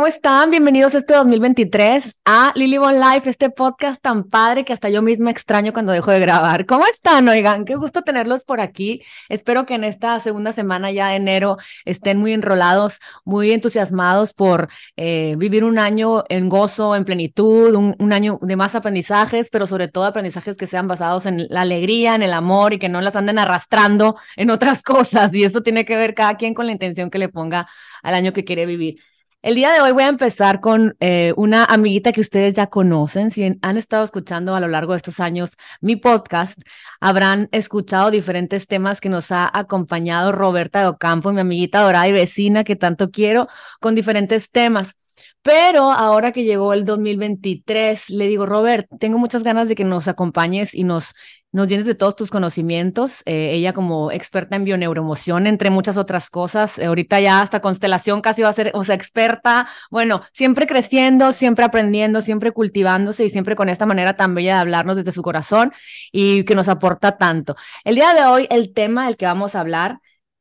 ¿cómo están? Bienvenidos este 2023 a Lily Bon Life, este podcast tan padre que hasta yo misma extraño cuando dejo de grabar. ¿Cómo están? Oigan, qué gusto tenerlos por aquí. Espero que en esta segunda semana ya de enero estén muy enrolados, muy entusiasmados por eh, vivir un año en gozo, en plenitud, un, un año de más aprendizajes, pero sobre todo aprendizajes que sean basados en la alegría, en el amor y que no las anden arrastrando en otras cosas. Y eso tiene que ver cada quien con la intención que le ponga al año que quiere vivir. El día de hoy voy a empezar con eh, una amiguita que ustedes ya conocen. Si han estado escuchando a lo largo de estos años mi podcast, habrán escuchado diferentes temas que nos ha acompañado Roberta de Ocampo, mi amiguita dorada y vecina que tanto quiero, con diferentes temas. Pero ahora que llegó el 2023, le digo, Robert, tengo muchas ganas de que nos acompañes y nos, llenes de todos tus conocimientos. Eh, ella como experta en bioneuroemoción, entre muchas otras cosas. Eh, ahorita ya hasta constelación casi va a ser, o sea, experta. Bueno, siempre creciendo, siempre aprendiendo, siempre cultivándose y siempre con esta manera tan bella de hablarnos desde su corazón y que nos aporta tanto. El día de hoy, el tema del que vamos a hablar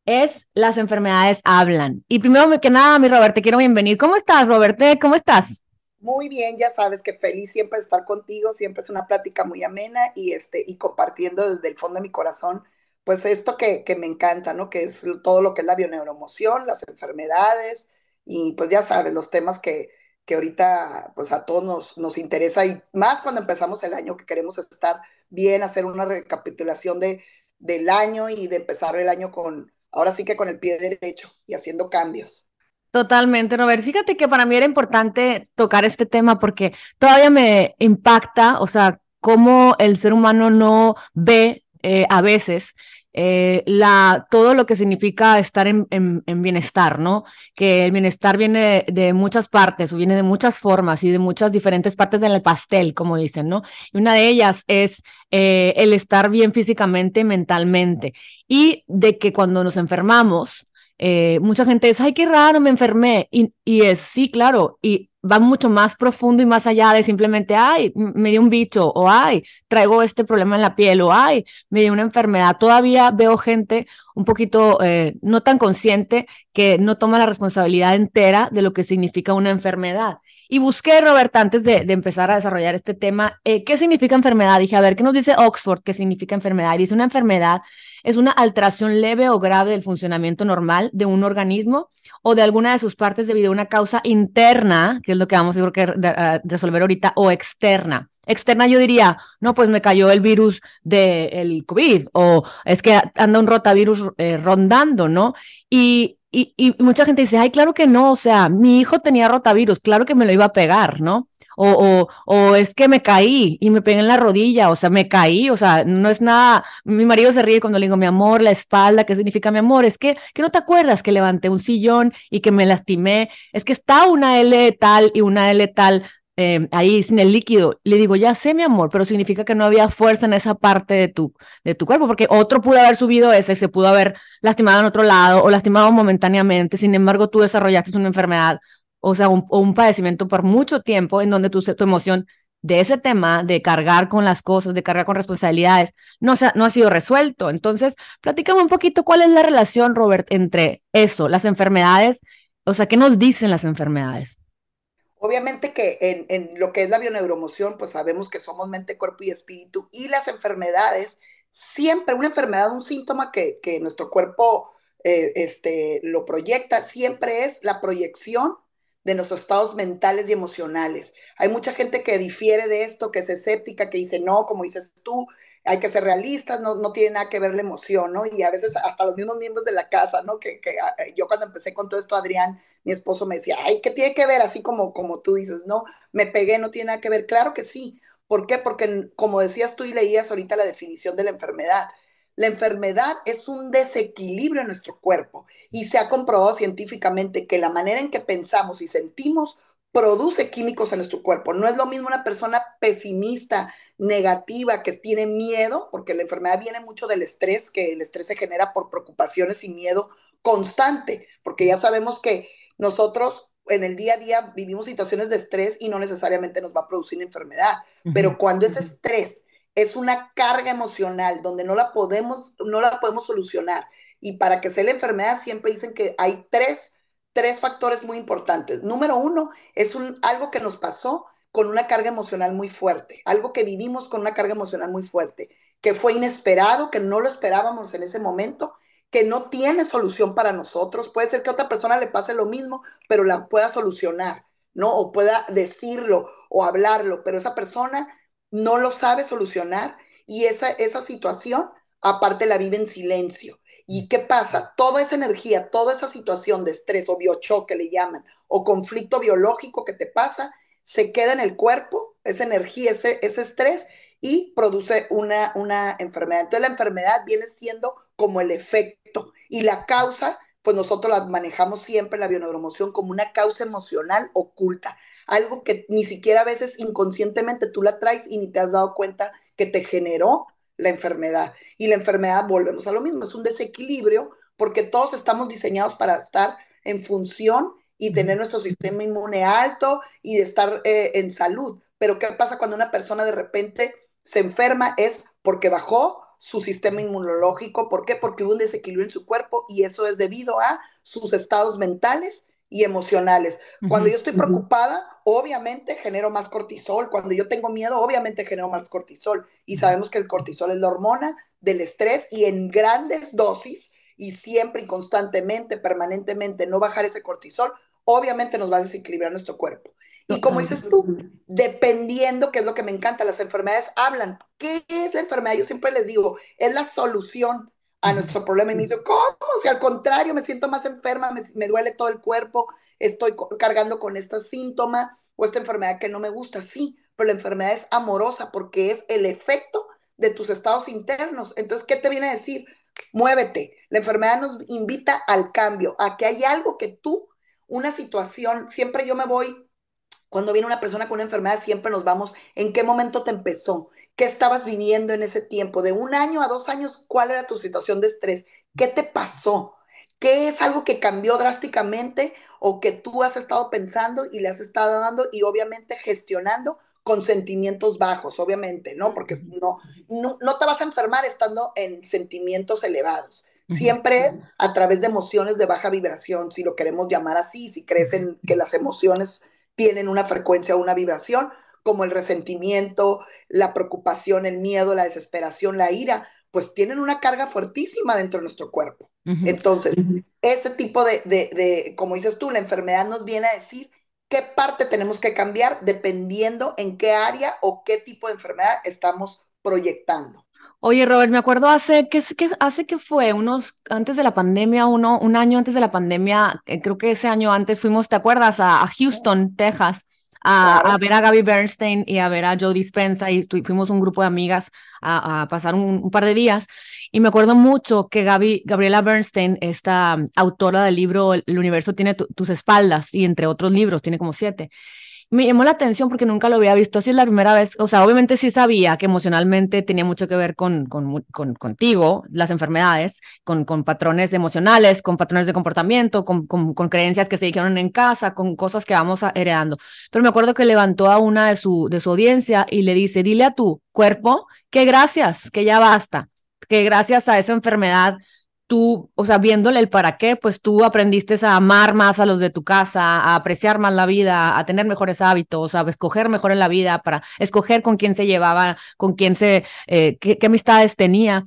es Las enfermedades hablan. Y primero que nada, mi Robert, te quiero bienvenir. ¿Cómo estás, Robert? ¿Cómo estás? Muy bien, ya sabes que feliz siempre estar contigo, siempre es una plática muy amena y, este, y compartiendo desde el fondo de mi corazón, pues esto que, que me encanta, ¿no? Que es todo lo que es la bioneuromoción, las enfermedades y pues ya sabes, los temas que, que ahorita pues a todos nos, nos interesa y más cuando empezamos el año que queremos estar bien, hacer una recapitulación de, del año y de empezar el año con, ahora sí que con el pie derecho y haciendo cambios. Totalmente, Robert. Fíjate que para mí era importante tocar este tema porque todavía me impacta, o sea, cómo el ser humano no ve eh, a veces eh, la, todo lo que significa estar en, en, bienestar, ¿no? Que el bienestar viene de, muchas partes, viene de muchas formas y de muchas diferentes partes del pastel, como dicen, ¿no? Y una de ellas es eh, el estar bien físicamente, mentalmente, y de que cuando nos enfermamos, eh, mucha gente dice, ay, qué raro, me enfermé, y, y es, sí, claro, y va mucho más profundo y más allá de simplemente, ay, me dio un bicho, o ay, traigo este problema en la piel, o ay, me dio una enfermedad. Todavía veo gente un poquito eh, no tan consciente que no toma la responsabilidad entera de lo que significa una enfermedad. Y busqué, Roberta, antes de, empezar a desarrollar este tema, eh, ¿qué significa enfermedad? Dije, a ver, ¿qué nos dice Oxford? ¿Qué significa enfermedad? Y dice, una enfermedad es una alteración leve o grave del funcionamiento normal de un organismo o de alguna de sus partes debido a una causa interna, que es lo que vamos a resolver ahorita, o externa. Externa yo diría, no, pues me cayó el virus del COVID o es que anda un rotavirus eh, rondando, ¿no? Y, y, mucha gente dice, ay, claro que no, o sea, mi hijo tenía rotavirus, claro que me lo iba a pegar, ¿no? O, o, o, es que me caí y me pegué en la rodilla, o sea, me caí, o sea, no es nada, mi marido se ríe cuando le digo mi amor, la espalda, ¿qué significa mi amor? Es que, que no te acuerdas que levanté un sillón y que me lastimé, es que está una L tal y una L tal, Em, ahí sin el líquido. Le digo, ya sé, mi amor, pero significa que no había fuerza en esa parte de tu, de tu cuerpo, porque otro pudo haber subido ese, se pudo haber lastimado en otro lado o lastimado momentáneamente. Sin embargo, tú desarrollaste una enfermedad, o sea, un, un padecimiento por mucho tiempo en donde tu, tu emoción de ese tema de cargar con las cosas, de cargar con responsabilidades, no, se, no ha sido resuelto. Entonces, platícame un poquito cuál es la relación, Robert, entre eso, las enfermedades, o sea, ¿qué nos dicen las enfermedades? Obviamente que en, en, lo que es la bioneuromoción, pues sabemos que somos mente, cuerpo y espíritu y las enfermedades, siempre una enfermedad, un síntoma que, que nuestro cuerpo eh, este, lo proyecta, siempre es la proyección de nuestros estados mentales y emocionales. Hay mucha gente que difiere de esto, que es escéptica, que dice, no, como dices tú, hay que ser realistas, no, no tiene nada que ver la emoción, ¿no? Y a veces hasta los mismos miembros de la casa, ¿no? Que, que ah, yo cuando empecé con todo esto, Adrián, mi esposo me decía, ay, ¿qué tiene que ver? Así como, como tú dices, ¿no? Me pegué, no tiene nada que ver. Claro que sí. ¿Por qué? Porque como decías tú y leías ahorita la definición de la enfermedad, la enfermedad es un desequilibrio en nuestro cuerpo y se ha comprobado científicamente que la manera en que pensamos y sentimos produce químicos en nuestro cuerpo. No es lo mismo una persona pesimista, negativa, que tiene miedo, porque la enfermedad viene mucho del estrés, que el estrés se genera por preocupaciones y miedo constante, porque ya sabemos que nosotros en el día a día vivimos situaciones de estrés y no necesariamente nos va a producir enfermedad, pero cuando ese estrés es una carga emocional donde no la podemos, no la podemos solucionar, y para que sea la enfermedad siempre dicen que hay tres tres factores muy importantes. Número uno, es un, algo que nos pasó con una carga emocional muy fuerte, algo que vivimos con una carga emocional muy fuerte, que fue inesperado, que no lo esperábamos en ese momento, que no tiene solución para nosotros. Puede ser que a otra persona le pase lo mismo, pero la pueda solucionar, ¿no? O pueda decirlo o hablarlo, pero esa persona no lo sabe solucionar y esa, esa situación aparte la vive en silencio. ¿Y qué pasa? Toda esa energía, toda esa situación de estrés o biochoque le llaman, o conflicto biológico que te pasa, se queda en el cuerpo, esa energía, ese, ese estrés, y produce una, una enfermedad. Entonces la enfermedad viene siendo como el efecto y la causa, pues nosotros la manejamos siempre la bioneuromoción como una causa emocional oculta, algo que ni siquiera a veces inconscientemente tú la traes y ni te has dado cuenta que te generó la enfermedad. Y la enfermedad, volvemos a lo mismo, es un desequilibrio porque todos estamos diseñados para estar en función y tener nuestro sistema inmune alto y de estar eh, en salud. Pero ¿qué pasa cuando una persona de repente se enferma? Es porque bajó su sistema inmunológico. ¿Por qué? Porque hubo un desequilibrio en su cuerpo y eso es debido a sus estados mentales y emocionales. Cuando yo estoy preocupada, obviamente genero más cortisol. Cuando yo tengo miedo, obviamente genero más cortisol. Y sabemos que el cortisol es la hormona del estrés y en grandes dosis y siempre y constantemente, permanentemente, no bajar ese cortisol, obviamente nos va a desequilibrar nuestro cuerpo. Y como dices tú, dependiendo, que es lo que me encanta, las enfermedades hablan. ¿Qué es la enfermedad? Yo siempre les digo, es la solución a nuestro problema. Y me dice, ¿cómo? Si al contrario, me siento más enferma, me, duele todo el cuerpo, estoy cargando con este síntoma o esta enfermedad que no me gusta. Sí, pero la enfermedad es amorosa porque es el efecto de tus estados internos. Entonces, ¿qué te viene a decir? Muévete. La enfermedad nos invita al cambio, a que hay algo que tú, una situación, siempre yo me voy, cuando viene una persona con una enfermedad, siempre nos vamos, ¿en qué momento te empezó? ¿Qué estabas viviendo en ese tiempo? De un año a dos años, ¿cuál era tu situación de estrés? ¿Qué te pasó? ¿Qué es algo que cambió drásticamente o que tú has estado pensando y le has estado dando y obviamente gestionando con sentimientos bajos, obviamente, ¿no? Porque no, no, te vas a enfermar estando en sentimientos elevados. Siempre es a través de emociones de baja vibración, si lo queremos llamar así, si crees en que las emociones tienen una frecuencia o una vibración, como el resentimiento, la preocupación, el miedo, la desesperación, la ira, pues tienen una carga fuertísima dentro de nuestro cuerpo. Entonces, este tipo de, de, de, como dices tú, la enfermedad nos viene a decir qué parte tenemos que cambiar dependiendo en qué área o qué tipo de enfermedad estamos proyectando. Oye, Robert, me acuerdo hace que, que hace que fue unos antes de la pandemia, uno, un año antes de la pandemia, eh, creo que ese año antes fuimos, ¿te acuerdas? a Houston, Texas a, ver a Gaby Bernstein y a ver a Joe Dispensa y fuimos un grupo de amigas a, pasar un, par de días. Y me acuerdo mucho que Gaby, Gabriela Bernstein, esta autora del libro El universo tiene tus espaldas y entre otros libros, tiene como siete me llamó la atención porque nunca lo había visto. Así la primera vez, o sea, obviamente sí sabía que emocionalmente tenía mucho que ver con, con, con contigo, las enfermedades, con, con patrones emocionales, con patrones de comportamiento, con, con, creencias que se dijeron en casa, con cosas que vamos heredando. Pero me acuerdo que levantó a una de su, de su audiencia y le dice, dile a tu cuerpo que gracias, que ya basta, que gracias a esa enfermedad tú, o sea, viéndole el para qué, pues tú aprendiste a amar más a los de tu casa, a apreciar más la vida, a tener mejores hábitos, a escoger mejor en la vida, para escoger con quién se llevaba, con quién se, eh, qué, amistades tenía.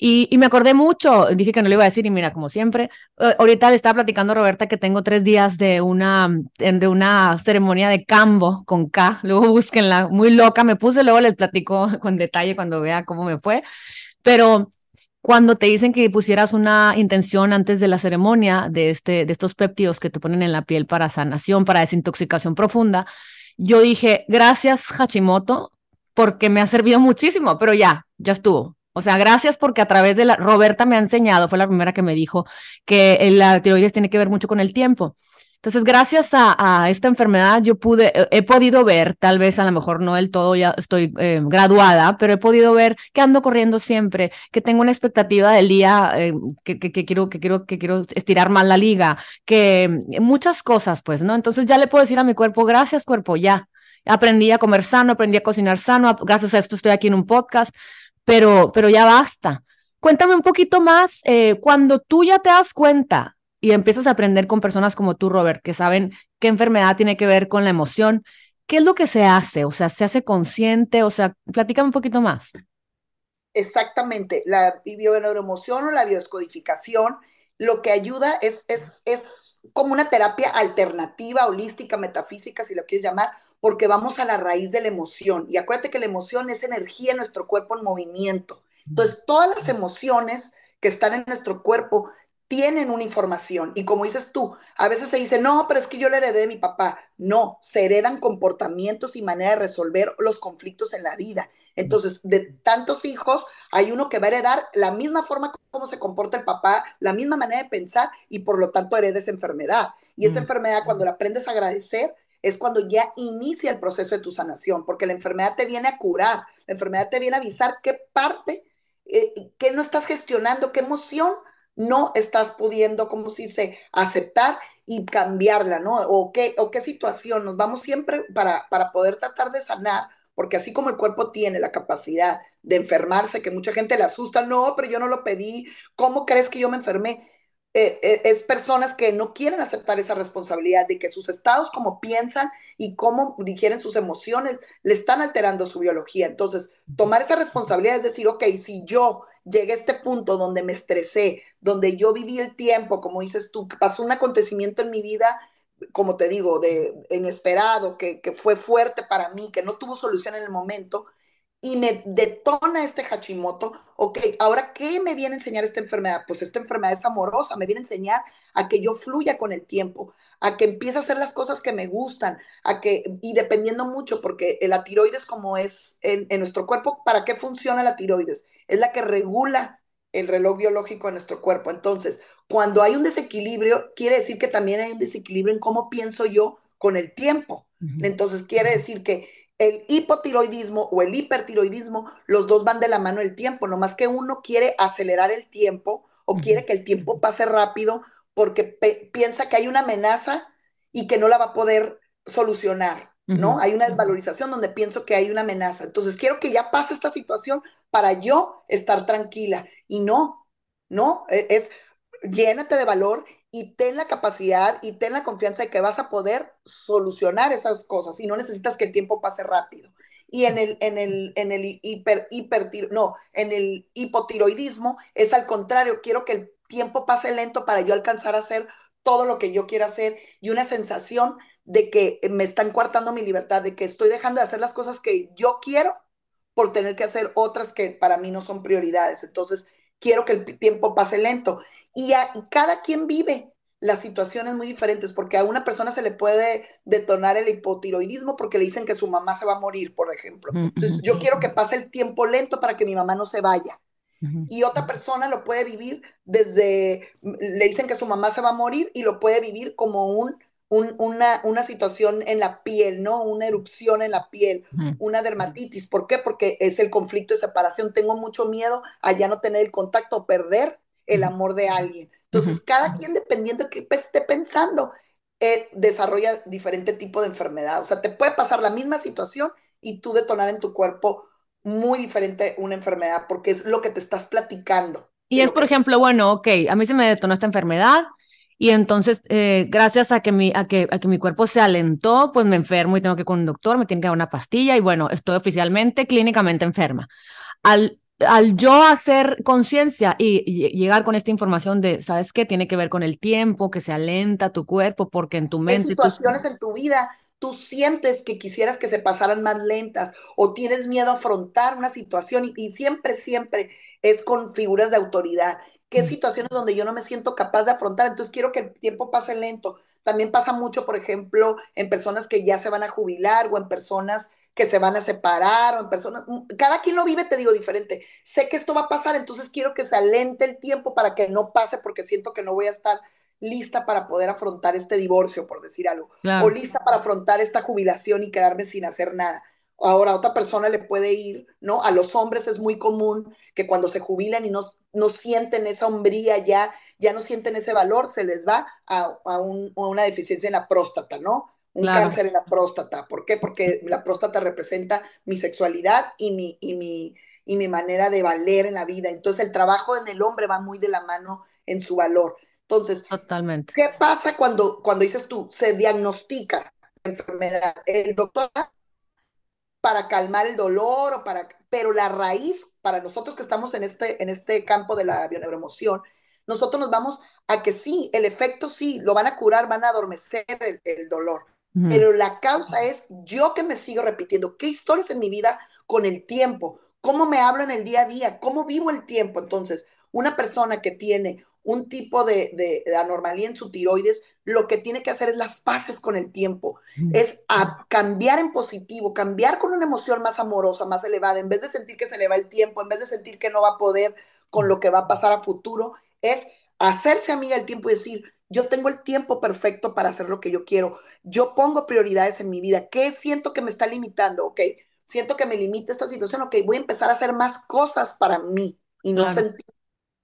Y, y, me acordé mucho, dije que no le iba a decir y mira, como siempre, eh, ahorita le estaba platicando a Roberta que tengo tres días de una, de una ceremonia de cambo con K, luego búsquenla, muy loca, me puse, luego les platico con detalle cuando vea cómo me fue, pero cuando te dicen que pusieras una intención antes de la ceremonia de, este, de estos péptidos que te ponen en la piel para sanación, para desintoxicación profunda, yo dije, gracias Hachimoto, porque me ha servido muchísimo, pero ya, ya estuvo. O sea, gracias porque a través de la, Roberta me ha enseñado, fue la primera que me dijo que la tiroides tiene que ver mucho con el tiempo. Entonces, gracias a, esta enfermedad, yo pude, he podido ver, tal vez a lo mejor no del todo ya estoy eh, graduada, pero he podido ver que ando corriendo siempre, que tengo una expectativa del día, eh, que, quiero, que, quiero, que quiero estirar más la liga, que muchas cosas, pues, ¿no? Entonces ya le puedo decir a mi cuerpo, gracias cuerpo, ya. Aprendí a comer sano, aprendí a cocinar sano, gracias a esto estoy aquí en un podcast, pero, pero ya basta. Cuéntame un poquito más, eh, cuando tú ya te das cuenta y empiezas a aprender con personas como tú, Robert, que saben qué enfermedad tiene que ver con la emoción. ¿Qué es lo que se hace? O sea, ¿se hace consciente? O sea, platícame un poquito más. Exactamente, la bioneuroemoción o la bioscodificación lo que ayuda es, es, es como una terapia alternativa, holística, metafísica, si lo quieres llamar, porque vamos a la raíz de la emoción. Y acuérdate que la emoción es energía en nuestro cuerpo en movimiento. Entonces, todas las emociones que están en nuestro cuerpo tienen una información. Y como dices tú, a veces se dice, no, pero es que yo le heredé de mi papá. No, se heredan comportamientos y manera de resolver los conflictos en la vida. Entonces, de tantos hijos, hay uno que va a heredar la misma forma como se comporta el papá, la misma manera de pensar y por lo tanto hereda esa enfermedad. Y esa mm. enfermedad, cuando la aprendes a agradecer, es cuando ya inicia el proceso de tu sanación, porque la enfermedad te viene a curar, la enfermedad te viene a avisar qué parte, eh, qué no estás gestionando, qué emoción no estás pudiendo, como se dice, aceptar y cambiarla, ¿no? O qué, o qué situación. Nos vamos siempre para, para poder tratar de sanar, porque así como el cuerpo tiene la capacidad de enfermarse, que mucha gente le asusta, no, pero yo no lo pedí, ¿cómo crees que yo me enfermé? Eh, eh, es personas que no quieren aceptar esa responsabilidad de que sus estados, como piensan y cómo digieren sus emociones, le están alterando su biología. Entonces, tomar esa responsabilidad es decir, ok, si yo llegué a este punto donde me estresé, donde yo viví el tiempo, como dices tú, que pasó un acontecimiento en mi vida, como te digo, de inesperado, que, que fue fuerte para mí, que no tuvo solución en el momento, y me detona este Hashimoto, ok, ahora, ¿qué me viene a enseñar esta enfermedad? Pues esta enfermedad es amorosa, me viene a enseñar a que yo fluya con el tiempo, a que empiece a hacer las cosas que me gustan, a que, y dependiendo mucho, porque la tiroides como es en, en nuestro cuerpo, ¿para qué funciona la tiroides? Es la que regula el reloj biológico de nuestro cuerpo. Entonces, cuando hay un desequilibrio, quiere decir que también hay un desequilibrio en cómo pienso yo con el tiempo. Entonces, quiere decir que el hipotiroidismo o el hipertiroidismo, los dos van de la mano el tiempo, nomás que uno quiere acelerar el tiempo o quiere que el tiempo pase rápido porque piensa que hay una amenaza y que no la va a poder solucionar, ¿no? Hay una desvalorización donde pienso que hay una amenaza. Entonces, quiero que ya pase esta situación para yo estar tranquila. Y no, no, e, es, llénate de valor y ten la capacidad y ten la confianza de que vas a poder solucionar esas cosas y no necesitas que el tiempo pase rápido. Y en el, en el, en el hiper, hiper, no, en el hipotiroidismo es al contrario, quiero que el tiempo pase lento para yo alcanzar a hacer todo lo que yo quiero hacer y una sensación de que me están coartando mi libertad, de que estoy dejando de hacer las cosas que yo quiero por tener que hacer otras que para mí no son prioridades. Entonces, quiero que el tiempo pase lento. Y, a, cada quien vive las situaciones muy diferentes, porque a una persona se le puede detonar el hipotiroidismo porque le dicen que su mamá se va a morir, por ejemplo. Entonces, yo quiero que pase el tiempo lento para que mi mamá no se vaya. Y otra persona lo puede vivir desde, le dicen que su mamá se va a morir y lo puede vivir como un una, una, situación en la piel, ¿no? Una erupción en la piel, una dermatitis. ¿Por qué? Porque es el conflicto de separación. Tengo mucho miedo a ya no tener el contacto perder el amor de alguien. Entonces, cada quien, dependiendo de qué esté pensando, eh, desarrolla diferente tipo de enfermedad. O sea, te puede pasar la misma situación y tú detonar en tu cuerpo muy diferente una enfermedad porque es lo que te estás platicando. Y es, por ejemplo, bueno, ok, a mí se me detonó esta enfermedad, y entonces, eh, gracias a que, mi, a, que, a que mi cuerpo se alentó, pues me enfermo y tengo que ir con un doctor, me tiene que dar una pastilla y bueno, estoy oficialmente clínicamente enferma. Al, al yo hacer conciencia y, llegar con esta información de, ¿sabes qué? Tiene que ver con el tiempo, que se alenta tu cuerpo, porque en tu mente... En situaciones en tu vida tú sientes que quisieras que se pasaran más lentas o tienes miedo a afrontar una situación y, y siempre, siempre es con figuras de autoridad qué mm. situaciones donde yo no me siento capaz de afrontar, entonces quiero que el tiempo pase lento. También pasa mucho, por ejemplo, en personas que ya se van a jubilar o en personas que se van a separar o en personas, mm, cada quien lo vive, te digo, diferente. Sé que esto va a pasar, entonces quiero que se alente el tiempo para que no pase porque siento que no voy a estar lista para poder afrontar este divorcio, por decir algo, o lista para afrontar esta jubilación y quedarme sin hacer nada. Ahora a otra persona le puede ir, ¿no? A los hombres es muy común que cuando se jubilan y no no sienten esa hombría ya, ya no sienten ese valor, se les va a, una deficiencia en la próstata, ¿no? Un cáncer en la próstata. ¿Por qué? Porque la próstata representa mi sexualidad y mi, y mi, y mi manera de valer en la vida. Entonces el trabajo en el hombre va muy de la mano en su valor. Entonces, Totalmente. ¿qué pasa cuando, cuando dices tú, se diagnostica la enfermedad? El doctor para calmar el dolor o para, pero la raíz para nosotros que estamos en este, en este campo de la bioneuroemoción, nosotros nos vamos a que sí, el efecto sí, lo van a curar, van a adormecer el, el dolor, pero la causa es yo que me sigo repitiendo, qué historias en mi vida con el tiempo, cómo me hablo en el día a día, cómo vivo el tiempo. Entonces, una persona que tiene un tipo de, de, de, anormalía en su tiroides, lo que tiene que hacer es las paces con el tiempo, mm. es a cambiar en positivo, cambiar con una emoción más amorosa, más elevada, en vez de sentir que se le va el tiempo, en vez de sentir que no va a poder con lo que va a pasar a futuro, es hacerse amiga del tiempo y decir, yo tengo el tiempo perfecto para hacer lo que yo quiero, yo pongo prioridades en mi vida, ¿qué siento que me está limitando? Ok, siento que me limita esta situación, ok, voy a empezar a hacer más cosas para mí y no claro. sentir.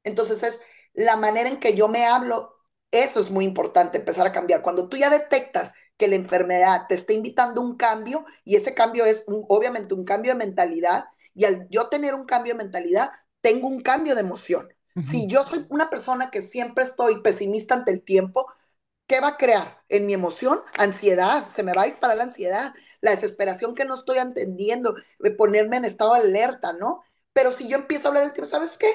Entonces es la manera en que yo me hablo, eso es muy importante, empezar a cambiar. Cuando tú ya detectas que la enfermedad te está invitando a un cambio, y ese cambio es un, obviamente un cambio de mentalidad, y al yo tener un cambio de mentalidad, tengo un cambio de emoción. Uh -huh. Si yo soy una persona que siempre estoy pesimista ante el tiempo, ¿qué va a crear en mi emoción? Ansiedad, se me va a disparar la ansiedad, la desesperación que no estoy entendiendo, de ponerme en estado de alerta, ¿no? Pero si yo empiezo a hablar del tiempo, ¿sabes qué?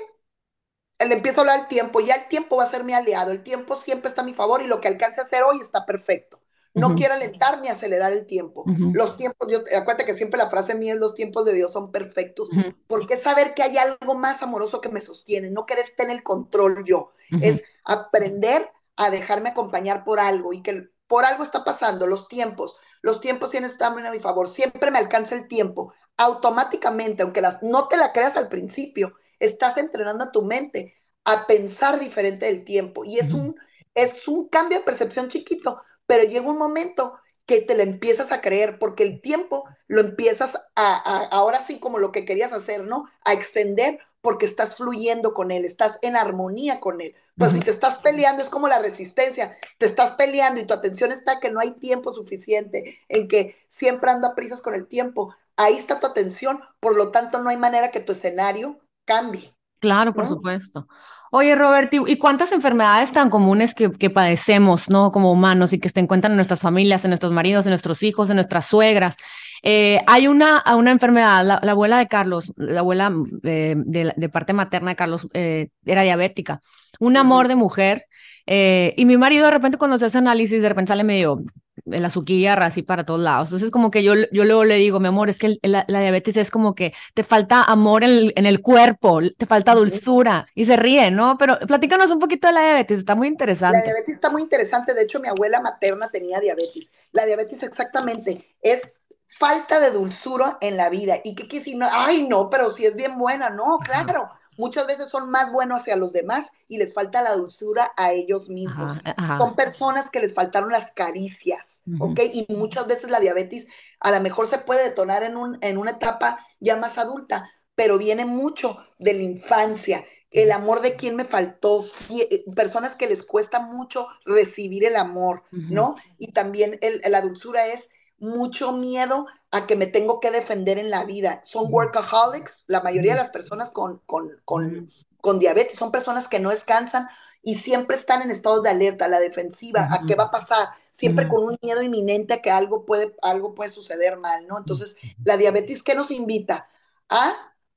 Le empiezo a hablar del tiempo, ya el tiempo va a ser mi aliado, el tiempo siempre está a mi favor y lo que alcance a hacer hoy está perfecto. No uh -huh. quiero alentar ni acelerar el tiempo. Uh -huh. Los tiempos, yo, acuérdate que siempre la frase mía es los tiempos de Dios son perfectos, uh -huh. porque saber que hay algo más amoroso que me sostiene, no querer tener el control yo, es aprender a dejarme acompañar por algo y que por algo está pasando, los tiempos, los tiempos tienen estar a mi favor, siempre me alcanza el tiempo, automáticamente, aunque las, no te la creas al principio, estás entrenando a tu mente a pensar diferente del tiempo. Y es un, es un cambio de percepción chiquito, pero llega un momento que te lo empiezas a creer, porque el tiempo lo empiezas a, a, ahora sí como lo que querías hacer, ¿no? A extender porque estás fluyendo con él, estás en armonía con él. Uh -huh. si te estás peleando, es como la resistencia, te estás peleando y tu atención está que no hay tiempo suficiente, en que siempre ando a prisas con el tiempo. Ahí está tu atención, por lo tanto no hay manera que tu escenario cambie. Claro, por ¿no? supuesto. Oye, Robert, ¿y cuántas enfermedades tan comunes que, que, padecemos, ¿no? Como humanos y que se encuentran en nuestras familias, en nuestros maridos, en nuestros hijos, en nuestras suegras? Eh, hay una, una enfermedad, la, la, abuela de Carlos, la abuela eh, de, de, parte materna de Carlos eh, era diabética, un amor de mujer. Y mi marido de repente cuando se hace análisis, de repente sale medio el azúcar así para todos lados. Entonces como que yo, yo luego le digo, mi amor, es que la, la diabetes es como que te falta amor en el, en el, cuerpo, te falta dulzura y se ríe, ¿no? Pero platícanos un poquito de la diabetes, está muy interesante. La diabetes está muy interesante, de hecho mi abuela materna tenía diabetes. La diabetes exactamente es falta de dulzura en la vida. ¿Y qué quiere decir? No, ay, no, pero si es bien buena, no, claro. Muchas veces son más buenos hacia los demás y les falta la dulzura a ellos mismos. Ajá, ajá. Son personas que les faltaron las caricias, uh -huh. ¿ok? Y muchas veces la diabetes a lo mejor se puede detonar en, un, en una etapa ya más adulta, pero viene mucho de la infancia, el amor de quien me faltó, eh, personas que les cuesta mucho recibir el amor, uh -huh. ¿no? Y también el, la dulzura es mucho miedo a que me tengo que defender en la vida. Son workaholics, la mayoría de las personas con, con, con, con diabetes son personas que no descansan y siempre están en estado de alerta, la defensiva, a qué va a pasar, siempre con un miedo inminente a que algo puede, algo puede suceder mal, ¿no? Entonces, la diabetes, ¿qué nos invita? A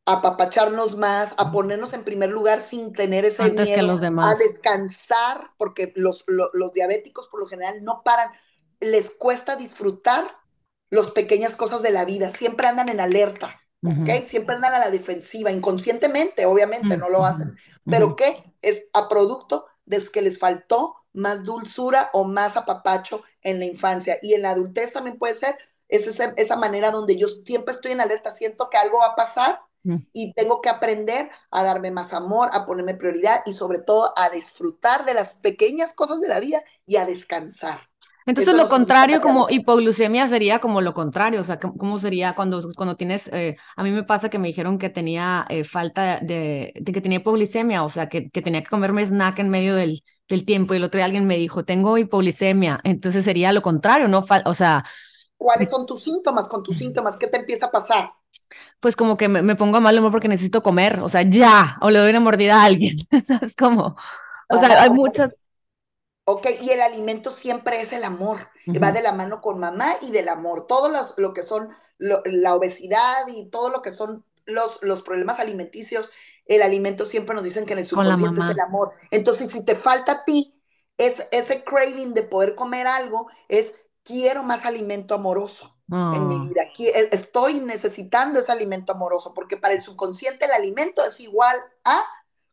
apapacharnos más, a ponernos en primer lugar sin tener ese Antes miedo, a descansar, porque los, los, los diabéticos por lo general no paran les cuesta disfrutar las pequeñas cosas de la vida, siempre andan en alerta, ¿ok? Uh -huh. Siempre andan a la defensiva, inconscientemente, obviamente, uh -huh. no lo hacen, pero ¿qué? Es a producto de que les faltó más dulzura o más apapacho en la infancia y en la adultez también puede ser, es esa, esa manera donde yo siempre estoy en alerta, siento que algo va a pasar y tengo que aprender a darme más amor, a ponerme prioridad y sobre todo a disfrutar de las pequeñas cosas de la vida y a descansar. Entonces Eso lo contrario como hipoglucemia sería como lo contrario, o sea, ¿cómo sería cuando, cuando tienes, eh, a mí me pasa que me dijeron que tenía eh, falta de, de, que tenía hipoglucemia, o sea, que, que, tenía que comerme snack en medio del, del tiempo y el otro día alguien me dijo, tengo hipoglucemia, entonces sería lo contrario, ¿no? O sea... ¿Cuáles son tus síntomas con tus síntomas? ¿Qué te empieza a pasar? Pues como que me, me pongo mal humor porque necesito comer, o sea, ya, o le doy una mordida a alguien, ¿sabes cómo? O sea, hay muchas Ok, y el alimento siempre es el amor, va de la mano con mamá y del amor. Todo lo que son la obesidad y todo lo que son los, los problemas alimenticios, el alimento siempre nos dicen que en el subconsciente es el amor. Entonces, si te falta a ti, es, ese craving de poder comer algo es quiero más alimento amoroso en mi ah. vida. Eh, estoy necesitando ese alimento amoroso, porque para el subconsciente el alimento es igual a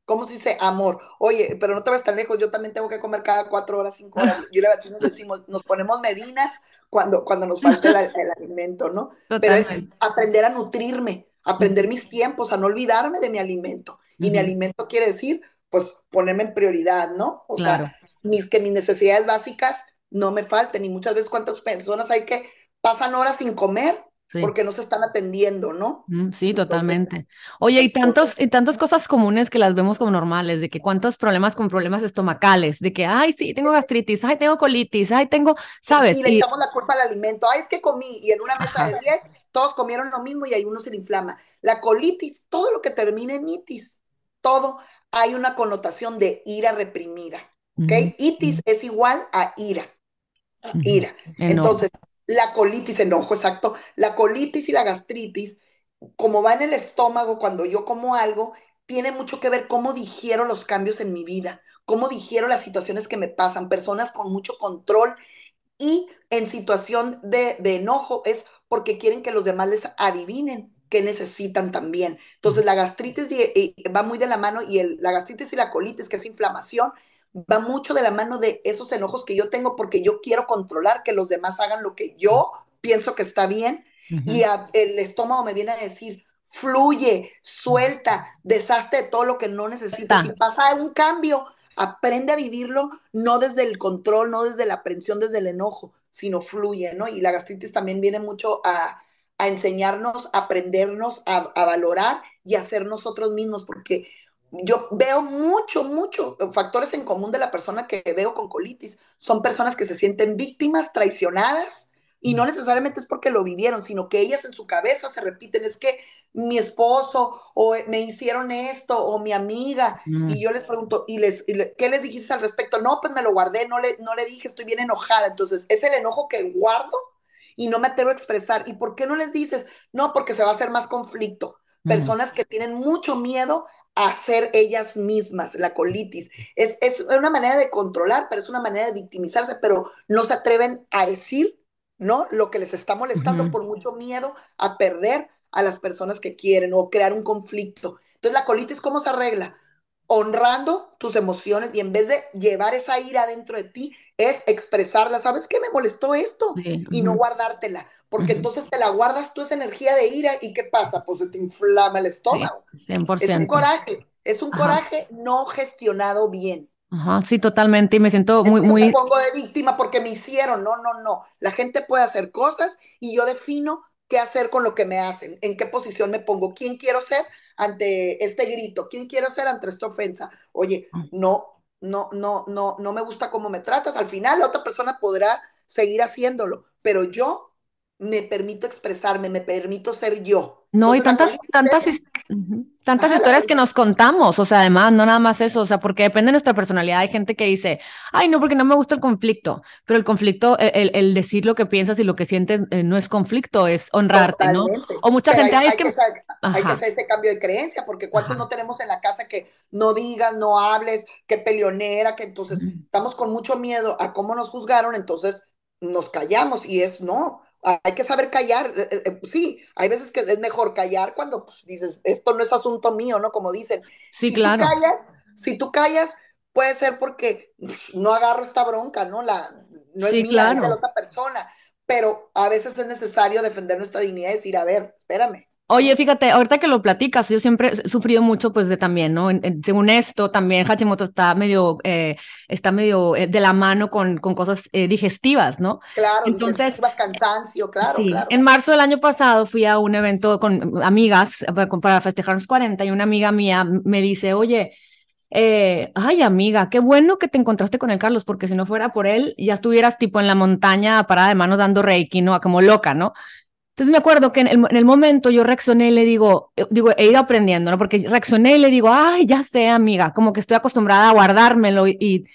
¿Cómo se dice? Amor. Oye, pero no te ves tan lejos, yo también tengo que comer cada cuatro horas, cinco horas. Yo le nos decimos, nos ponemos medinas cuando, cuando nos falta el, alimento, ¿no? Pero es aprender a nutrirme, aprender mis tiempos, a no olvidarme de mi alimento. Y mi alimento quiere decir, pues, ponerme en prioridad, ¿no? O sea, mis, que mis necesidades básicas no me falten. Y muchas veces cuántas personas hay que pasan horas sin comer porque no se están atendiendo, ¿no? Mm, sí, totalmente. Oye, y tantos, y tantas cosas comunes que las vemos como normales, de que cuántos problemas con problemas estomacales, de que, ay, sí, tengo gastritis, ay, tengo colitis, ay, tengo, ¿sabes? Y, le echamos la culpa al alimento, ay, es que comí, y en una mesa de 10, todos comieron lo mismo y ahí uno se le inflama. La colitis, todo lo que termina en itis, todo, hay una connotación de ira reprimida, ¿ok? Itis es igual a ira, ira. Entonces, la colitis, enojo, exacto, la colitis y la gastritis, como va en el estómago cuando yo como algo, tiene mucho que ver cómo digiero los cambios en mi vida, cómo digiero las situaciones que me pasan. Personas con mucho control y en situación de, enojo es porque quieren que los demás les adivinen qué necesitan también. Entonces la gastritis va muy de la mano y el, la gastritis y la colitis, que es inflamación, va mucho de la mano de esos enojos que yo tengo porque yo quiero controlar que los demás hagan lo que yo pienso que está bien y el estómago me viene a decir, fluye, suelta, deshazte de todo lo que no necesitas. Si pasa un cambio, aprende a vivirlo no desde el control, no desde la aprensión, desde el enojo, sino fluye, ¿no? Y la gastritis también viene mucho a, enseñarnos, a aprendernos, a, a, valorar y a ser nosotros mismos, porque yo veo mucho, mucho factores en común de la persona que veo con colitis. Son personas que se sienten víctimas, traicionadas, y no necesariamente es porque lo vivieron, sino que ellas en su cabeza se repiten, es que mi esposo o me hicieron esto o mi amiga mm. y yo les pregunto y les, qué les dijiste al respecto no pues me lo guardé no le no le dije estoy bien enojada entonces es el enojo que guardo y no me atrevo a expresar. Y por qué no les dices no porque se va a hacer más conflicto. Mm. personas que tienen mucho miedo a ser ellas mismas, la colitis. Es, es una manera de controlar, pero es una manera de victimizarse, pero no se atreven a decir, ¿no? Lo que les está molestando por mucho miedo a perder a las personas que quieren o crear un conflicto. Entonces, la colitis, ¿cómo se arregla? Honrando tus emociones y en vez de llevar esa ira dentro de ti, es expresarla. ¿Sabes qué me molestó esto? Y no guardártela, porque entonces te la guardas tú esa energía de ira y ¿qué pasa? Pues se te inflama el estómago. 100%. Es un coraje, es un coraje no gestionado bien. Ajá, sí, totalmente. Y me siento muy, muy. Me pongo de víctima porque me hicieron. No, no, no. La gente puede hacer cosas y yo defino qué hacer con lo que me hacen, en qué posición me pongo, quién quiero ser ante este grito, quién quiero ser ante esta ofensa. Oye, mm. no, no, no, no, no me gusta cómo me tratas. Al final la otra persona podrá seguir haciéndolo, pero yo me permito expresarme, me permito ser yo. No, y tantas, tantas, tantas historias que nos contamos, o sea, además, no nada más eso, o sea, porque depende de nuestra personalidad. Hay gente que dice, ay, no, porque no me gusta el conflicto, pero el conflicto, el, el decir lo que piensas y lo que sientes eh, no es conflicto, es honrarte, ¿no? O mucha gente, hay, hay, que, hay que hacer ese cambio de creencia, porque ¿cuántos no tenemos en la casa que no digas, no hables, que peleonera, que entonces estamos con mucho miedo a cómo nos juzgaron, entonces nos callamos y es no hay que saber callar. Eh, eh, eh, sí, hay veces que es mejor callar cuando pues, dices, esto no es asunto mío, ¿no? Como dicen. Sí, si claro. Tú callas, si tú callas, puede ser porque no agarro esta bronca, ¿no? La, no es mía, es de la otra persona. Pero a veces es necesario defender nuestra dignidad y decir, a ver, espérame, Oye, fíjate, ahorita que lo platicas, yo siempre he sufrido mucho, pues, de también, ¿no? según esto, también Hachimoto está medio, eh, está medio eh, de la mano con, con cosas eh, digestivas, ¿no? Claro, entonces, cansancio, claro, sí. En marzo del año pasado fui a un evento con amigas para, festejar los 40 y una amiga mía me dice, oye, ay amiga, qué bueno que te encontraste con el Carlos, porque si no fuera por él, ya estuvieras tipo en la montaña parada de manos dando reiki, ¿no? Como loca, ¿no? Entonces me acuerdo que en el, momento yo reaccioné y le digo, eh, digo, he ido aprendiendo, ¿no? Porque reaccioné y le digo, ay, ya sé, amiga, como que estoy acostumbrada a guardármelo y,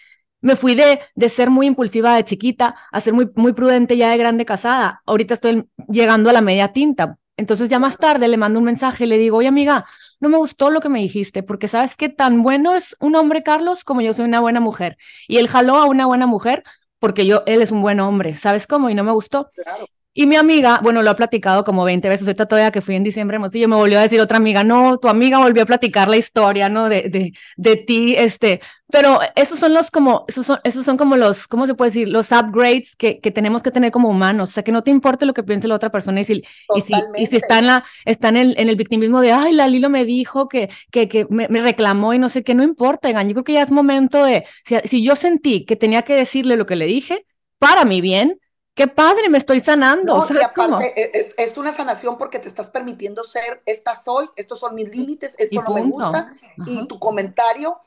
me fui de, de ser muy impulsiva de chiquita a ser muy, muy prudente ya de grande casada. Ahorita estoy llegando a la media tinta. Entonces ya más tarde le mando un mensaje y le digo, oye amiga, no me gustó lo que me dijiste, porque sabes que tan bueno es un hombre, Carlos, como yo soy una buena mujer. Y él jaló a una buena mujer porque yo, él es un buen hombre, ¿sabes cómo? Y no me gustó. Claro. Y mi amiga, bueno, lo ha platicado como 20 veces, ahorita todavía que fui en diciembre, yo me volvió a decir otra amiga, no, tu amiga volvió a platicar la historia, ¿no? De, de, de ti, este, pero esos son los como, esos son, esos son como los, ¿cómo se puede decir? Los upgrades que, que tenemos que tener como humanos, o sea, que no te importe lo que piense la otra persona y si, y si, y si, está en la, está en el, en el victimismo de, ay, la Lilo me dijo que, que, que me, me, reclamó y no sé qué, no importa, yo creo que ya es momento de, si, si yo sentí que tenía que decirle lo que le dije, para mi bien, qué padre, me estoy sanando. No, y aparte e, es, es, una sanación porque te estás permitiendo ser, esta soy, estos son mis límites, esto no me gusta, y tu comentario,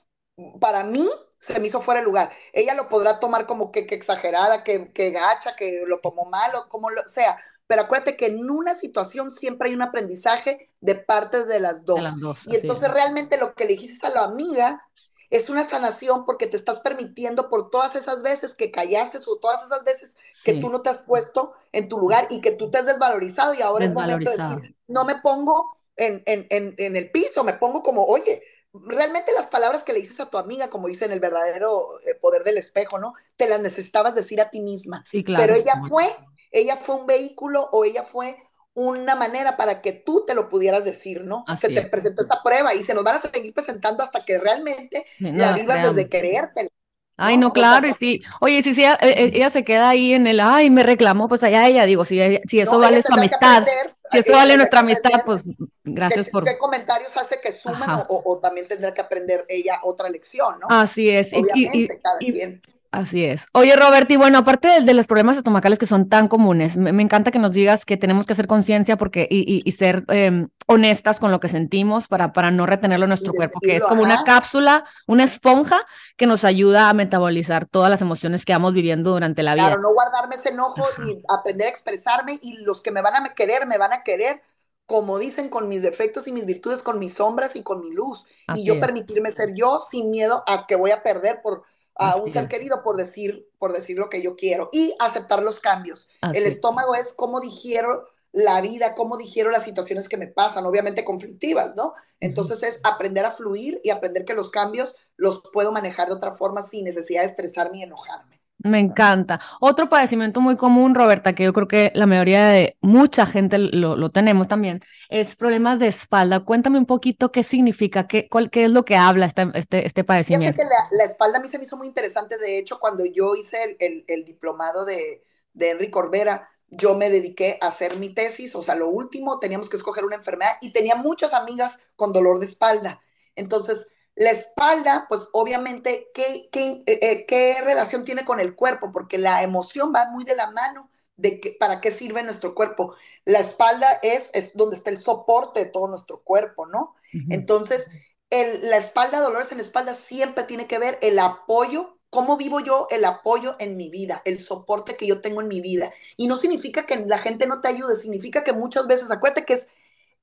para mí, se me hizo fuera de lugar. Ella lo podrá tomar como que, que exagerada, que, que, gacha, que lo tomó mal, o como lo sea. Pero acuérdate que en una situación siempre hay un aprendizaje de parte de las dos. De las dos y entonces realmente lo que le dijiste a la amiga es una sanación porque te estás permitiendo por todas esas veces que callaste o todas esas veces que tú no te has puesto en tu lugar y que tú te has desvalorizado y ahora es momento de decir, no me pongo en, en, en, en, el piso, me pongo como, oye, realmente las palabras que le dices a tu amiga, como dice en el verdadero eh, poder del espejo, ¿no? Te las necesitabas decir a ti misma. Sí, claro. Pero ella fue, ella fue un vehículo o ella fue una manera para que tú te lo pudieras decir, ¿no? se te presentó esta prueba y se nos van a seguir presentando hasta que realmente la vivas desde quererte. Ay, no, claro, y sí. Oye, si, si ella, eh, ella, se queda ahí en el, ay, me reclamó, pues allá ella, digo, si, si eso vale su amistad, si eso vale nuestra amistad, pues gracias por... ¿Qué comentarios hace que suman o, o, también tendrá que aprender ella otra lección, ¿no? Así es. Obviamente, y, cada quien Así es. Oye, Robert, y bueno, aparte de, los problemas estomacales que son tan comunes, me, encanta que nos digas que tenemos que hacer conciencia porque y, y, ser eh, honestas con lo que sentimos para, para no retenerlo en nuestro cuerpo, que es como una cápsula, una esponja que nos ayuda a metabolizar todas las emociones que vamos viviendo durante la vida. Claro, no guardarme ese enojo y aprender a expresarme y los que me van a querer, me van a querer como dicen, con mis defectos y mis virtudes, con mis sombras y con mi luz. y yo permitirme ser yo sin miedo a que voy a perder por a un ser querido por decir, por decir lo que yo quiero y aceptar los cambios. El estómago es cómo digiero la vida, cómo digiero las situaciones que me pasan, obviamente conflictivas, ¿no? Entonces es aprender a fluir y aprender que los cambios los puedo manejar de otra forma sin necesidad de estresarme y enojarme. Me encanta. Otro padecimiento muy común, Roberta, que yo creo que la mayoría de mucha gente lo, lo tenemos también, es problemas de espalda. Cuéntame un poquito qué significa, qué, cuál, qué es lo que habla este, este, este padecimiento. Que la, la, espalda a mí se me hizo muy interesante. De hecho, cuando yo hice el, el, el diplomado de, de Henry Corbera, yo me dediqué a hacer mi tesis, o sea, lo último, teníamos que escoger una enfermedad y tenía muchas amigas con dolor de espalda. Entonces, la espalda, pues obviamente, ¿qué, qué, eh, eh, ¿qué, relación tiene con el cuerpo? Porque la emoción va muy de la mano de que, para qué sirve nuestro cuerpo. La espalda es, es donde está el soporte de todo nuestro cuerpo, ¿no? Entonces, el, la espalda, dolores en la espalda, siempre tiene que ver el apoyo, cómo vivo yo el apoyo en mi vida, el soporte que yo tengo en mi vida. Y no significa que la gente no te ayude, significa que muchas veces, acuérdate que es,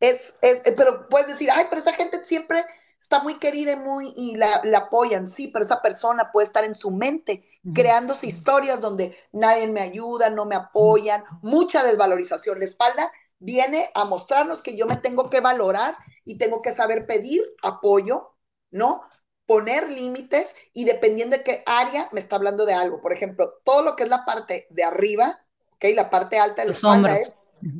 es, es pero puedes decir, ay, pero esa gente siempre está muy querida y, muy, y la, la, apoyan, sí, pero esa persona puede estar en su mente creándose historias donde nadie me ayuda, no me apoyan, mucha desvalorización. La espalda viene a mostrarnos que yo me tengo que valorar y tengo que saber pedir apoyo, ¿no? Poner límites y dependiendo de qué área me está hablando de algo. Por ejemplo, todo lo que es la parte de arriba, ¿ok? La parte alta de la espalda es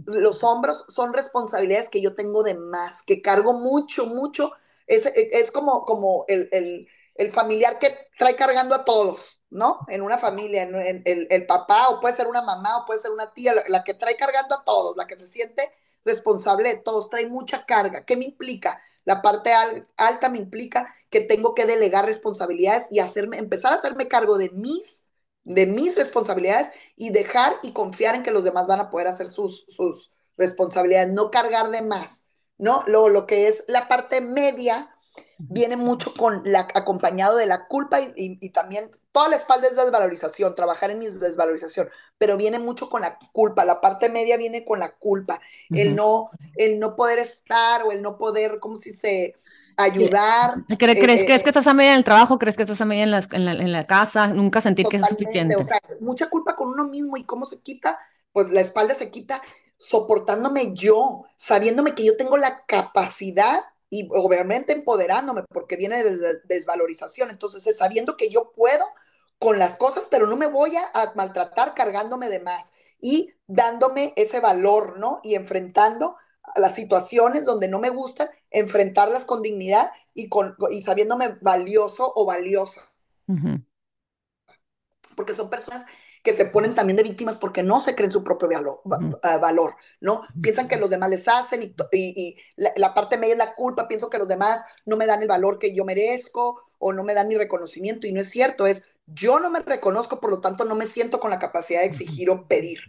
los hombros son responsabilidades que yo tengo de más, que cargo mucho, mucho es, como, como el, familiar que trae cargando a todos, ¿no? En una familia, en, el, papá, o puede ser una mamá, o puede ser una tía, la, que trae cargando a todos, la que se siente responsable de todos, trae mucha carga. ¿Qué me implica? La parte alta me implica que tengo que delegar responsabilidades y hacerme, empezar a hacerme cargo de mis, de mis responsabilidades y dejar y confiar en que los demás van a poder hacer sus, sus responsabilidades, no cargar de más. ¿No? Lo, lo que es la parte media viene mucho con la, acompañado de la culpa y, también toda la espalda es desvalorización, trabajar en mi desvalorización, pero viene mucho con la culpa, la parte media viene con la culpa, el, no, el no poder estar o el no poder, ¿cómo si se ayudar. ¿Crees, ¿crees, que estás a media en el trabajo? ¿Crees que estás a media en la, en la, en la casa? Nunca sentir que es suficiente. O sea, mucha culpa con uno mismo y cómo se quita, pues la espalda se quita soportándome yo, sabiéndome que yo tengo la capacidad y obviamente empoderándome porque viene de desvalorización. Entonces, es sabiendo que yo puedo con las cosas, pero no me voy a, maltratar cargándome de más y dándome ese valor, ¿no? Y enfrentando a las situaciones donde no me gustan, enfrentarlas con dignidad y, con, y sabiéndome valioso o valiosa. Porque son personas que se ponen también de víctimas porque no se creen su propio valor, ah, valor ¿no? Piensan que los demás les hacen y, y, la, la, parte media es la culpa, pienso que los demás no me dan el valor que yo merezco o no me dan mi reconocimiento y no es cierto, es yo no me reconozco, por lo tanto no me siento con la capacidad de exigir o pedir.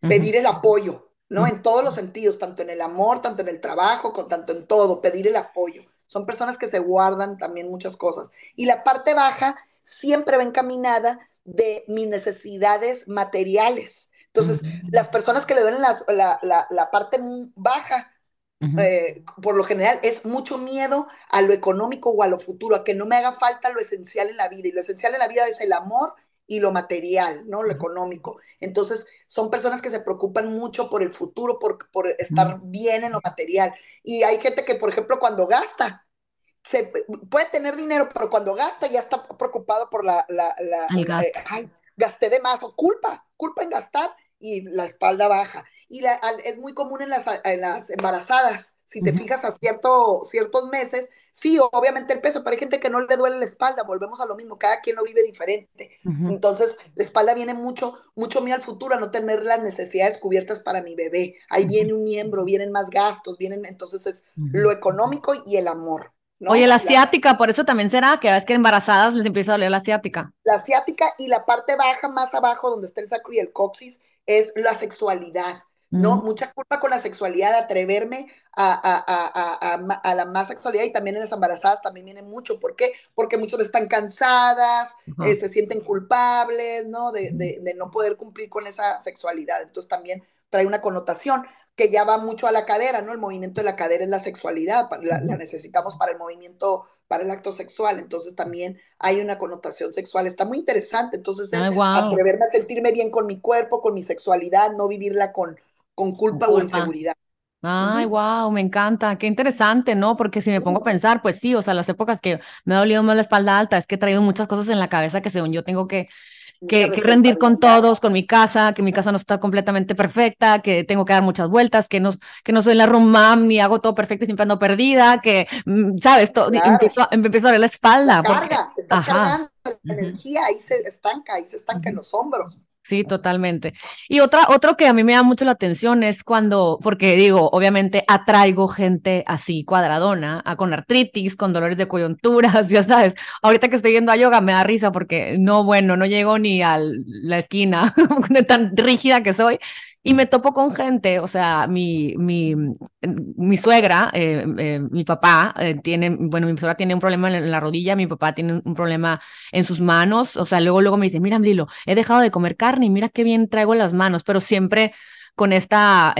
Pedir el apoyo, ¿no? En todos los sentidos, tanto en el amor, tanto en el trabajo, con, tanto en todo, pedir el apoyo. Son personas que se guardan también muchas cosas. Y la parte baja siempre va encaminada de mis necesidades materiales. Entonces, las personas que le duelen la, la, la parte baja eh, por lo general es mucho miedo a lo económico o a lo futuro, a que no me haga falta lo esencial en la vida. Y lo esencial en la vida es el amor y lo material, ¿no? Lo económico. Entonces, son personas que se preocupan mucho por el futuro, por, por estar bien en lo material. Y hay gente que, por ejemplo, cuando gasta, se, puede tener dinero, pero cuando gasta ya está preocupado por la... la, eh, ay, gasté de más, o culpa, culpa en gastar y la espalda baja. Y la, es muy común en las, en las embarazadas. Si te fijas a cierto, ciertos meses, sí, obviamente el peso, pero hay gente que no le duele la espalda, volvemos a lo mismo, cada quien lo vive diferente. Entonces, la espalda viene mucho, mucho mío al futuro, a no tener las necesidades cubiertas para mi bebé. Ahí viene un miembro, vienen más gastos, vienen, entonces es lo económico y el amor. Oye, la asiática, por eso también será que a veces que embarazadas les empieza a doler la asiática. La asiática y la parte baja, más abajo, donde está el sacro y el coxis, es la sexualidad, ¿no? Mucha culpa con la sexualidad, atreverme a, a, a, a, la más sexualidad y también en las embarazadas también viene mucho. ¿Por qué? Porque muchos están cansadas, eh, se sienten culpables, ¿no? De, de, de, no poder cumplir con esa sexualidad. Entonces también trae una connotación que ya va mucho a la cadera, ¿no? El movimiento de la cadera es la sexualidad, la, la necesitamos para el movimiento para el acto sexual, entonces también hay una connotación sexual, está muy interesante, entonces es atreverme a sentirme bien con mi cuerpo, con mi sexualidad, no vivirla con, con culpa, o inseguridad. Ay, wow, me encanta, qué interesante, ¿no? Porque si me pongo a pensar, pues sí, o sea, las épocas que me ha dolido más la espalda alta es que he traído muchas cosas en la cabeza que según yo tengo que que, rendir con todos, con mi casa, que mi casa no está completamente perfecta, que tengo que dar muchas vueltas, que no, que no soy la room mom ni hago todo perfecto y siempre ando perdida, que, mm, ¿sabes? Todo, empiezo, empiezo, a ver la espalda. La carga, está cargando la energía, ahí se estanca, ahí se estanca en los hombros. Sí, totalmente. Y otra, otro que a mí me da mucho la atención es cuando, porque digo, obviamente atraigo gente así cuadradona, a, con artritis, con dolores de coyunturas, ya sabes. Ahorita que estoy yendo a yoga me da risa porque no, bueno, no llego ni a la esquina de tan rígida que soy. Y me topo con gente, o sea, mi, mi, mi suegra, eh, eh, mi papá eh, tiene, bueno, mi suegra tiene un problema en la rodilla, mi papá tiene un problema en sus manos, o sea, luego, luego me dice, mira, Lilo, he dejado de comer carne y mira qué bien traigo las manos, pero siempre con esta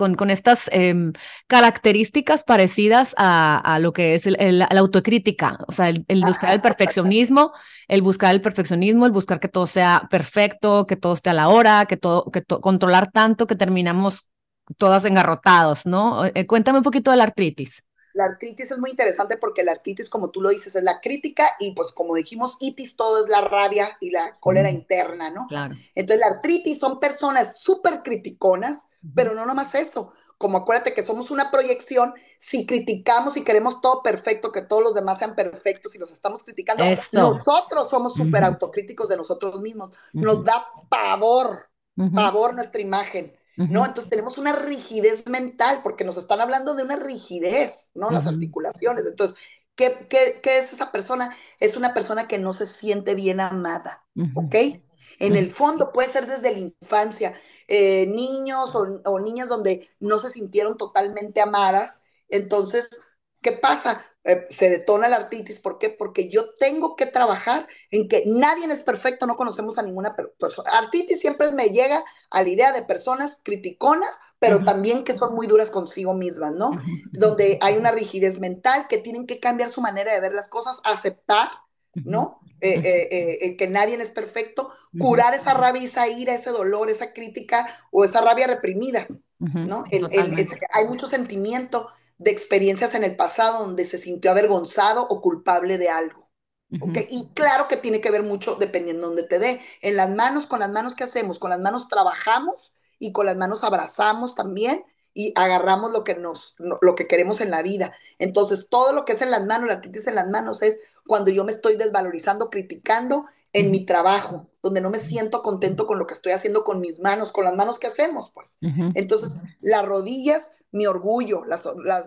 con, con estas em, características parecidas a, a, lo que es el, la autocrítica, o sea, el, el buscar el perfeccionismo, el buscar el perfeccionismo, el buscar que todo sea perfecto, que todo esté a la hora, que todo, que controlar tanto que terminamos todas engarrotados, ¿no? Eh, cuéntame un poquito de la artritis. La artritis es muy interesante porque la artritis, como tú lo dices, es la crítica y pues como dijimos, itis, todo es la rabia y la cólera interna, ¿no? Claro. Entonces la artritis son personas súper criticonas, pero no nomás eso, como acuérdate que somos una proyección, si criticamos y queremos todo perfecto, que todos los demás sean perfectos y los estamos criticando, nosotros somos súper autocríticos de nosotros mismos, nos da pavor, pavor nuestra imagen. ¿No? Entonces tenemos una rigidez mental, porque nos están hablando de una rigidez, ¿no? Las articulaciones. Entonces, ¿qué, qué, qué es esa persona? Es una persona que no se siente bien amada, ¿ok? En el fondo puede ser desde la infancia, eh, niños o, niñas donde no se sintieron totalmente amadas. Entonces, ¿qué pasa? Eh, se detona la artritis. ¿Por qué? Porque yo tengo que trabajar en que nadie es perfecto, no conocemos a ninguna persona. Artritis siempre me llega a la idea de personas criticonas pero también que son muy duras consigo mismas, ¿no? Donde hay una rigidez mental, que tienen que cambiar su manera de ver las cosas, aceptar, ¿no? Eh, eh, eh, que nadie es perfecto, curar esa rabia, esa ira, ese dolor, esa crítica o esa rabia reprimida, ¿no? hay mucho sentimiento de experiencias en el pasado donde se sintió avergonzado o culpable de algo. ¿okay? Y claro que tiene que ver mucho dependiendo de dónde te dé. En las manos, con las manos, ¿qué hacemos? Con las manos trabajamos y con las manos abrazamos también y agarramos lo que nos lo que queremos en la vida. Entonces, todo lo que es en las manos, la artritis en las manos es cuando yo me estoy desvalorizando, criticando en mi trabajo, donde no me siento contento con lo que estoy haciendo con mis manos, con las manos que hacemos, pues. Entonces, las rodillas, mi orgullo, las,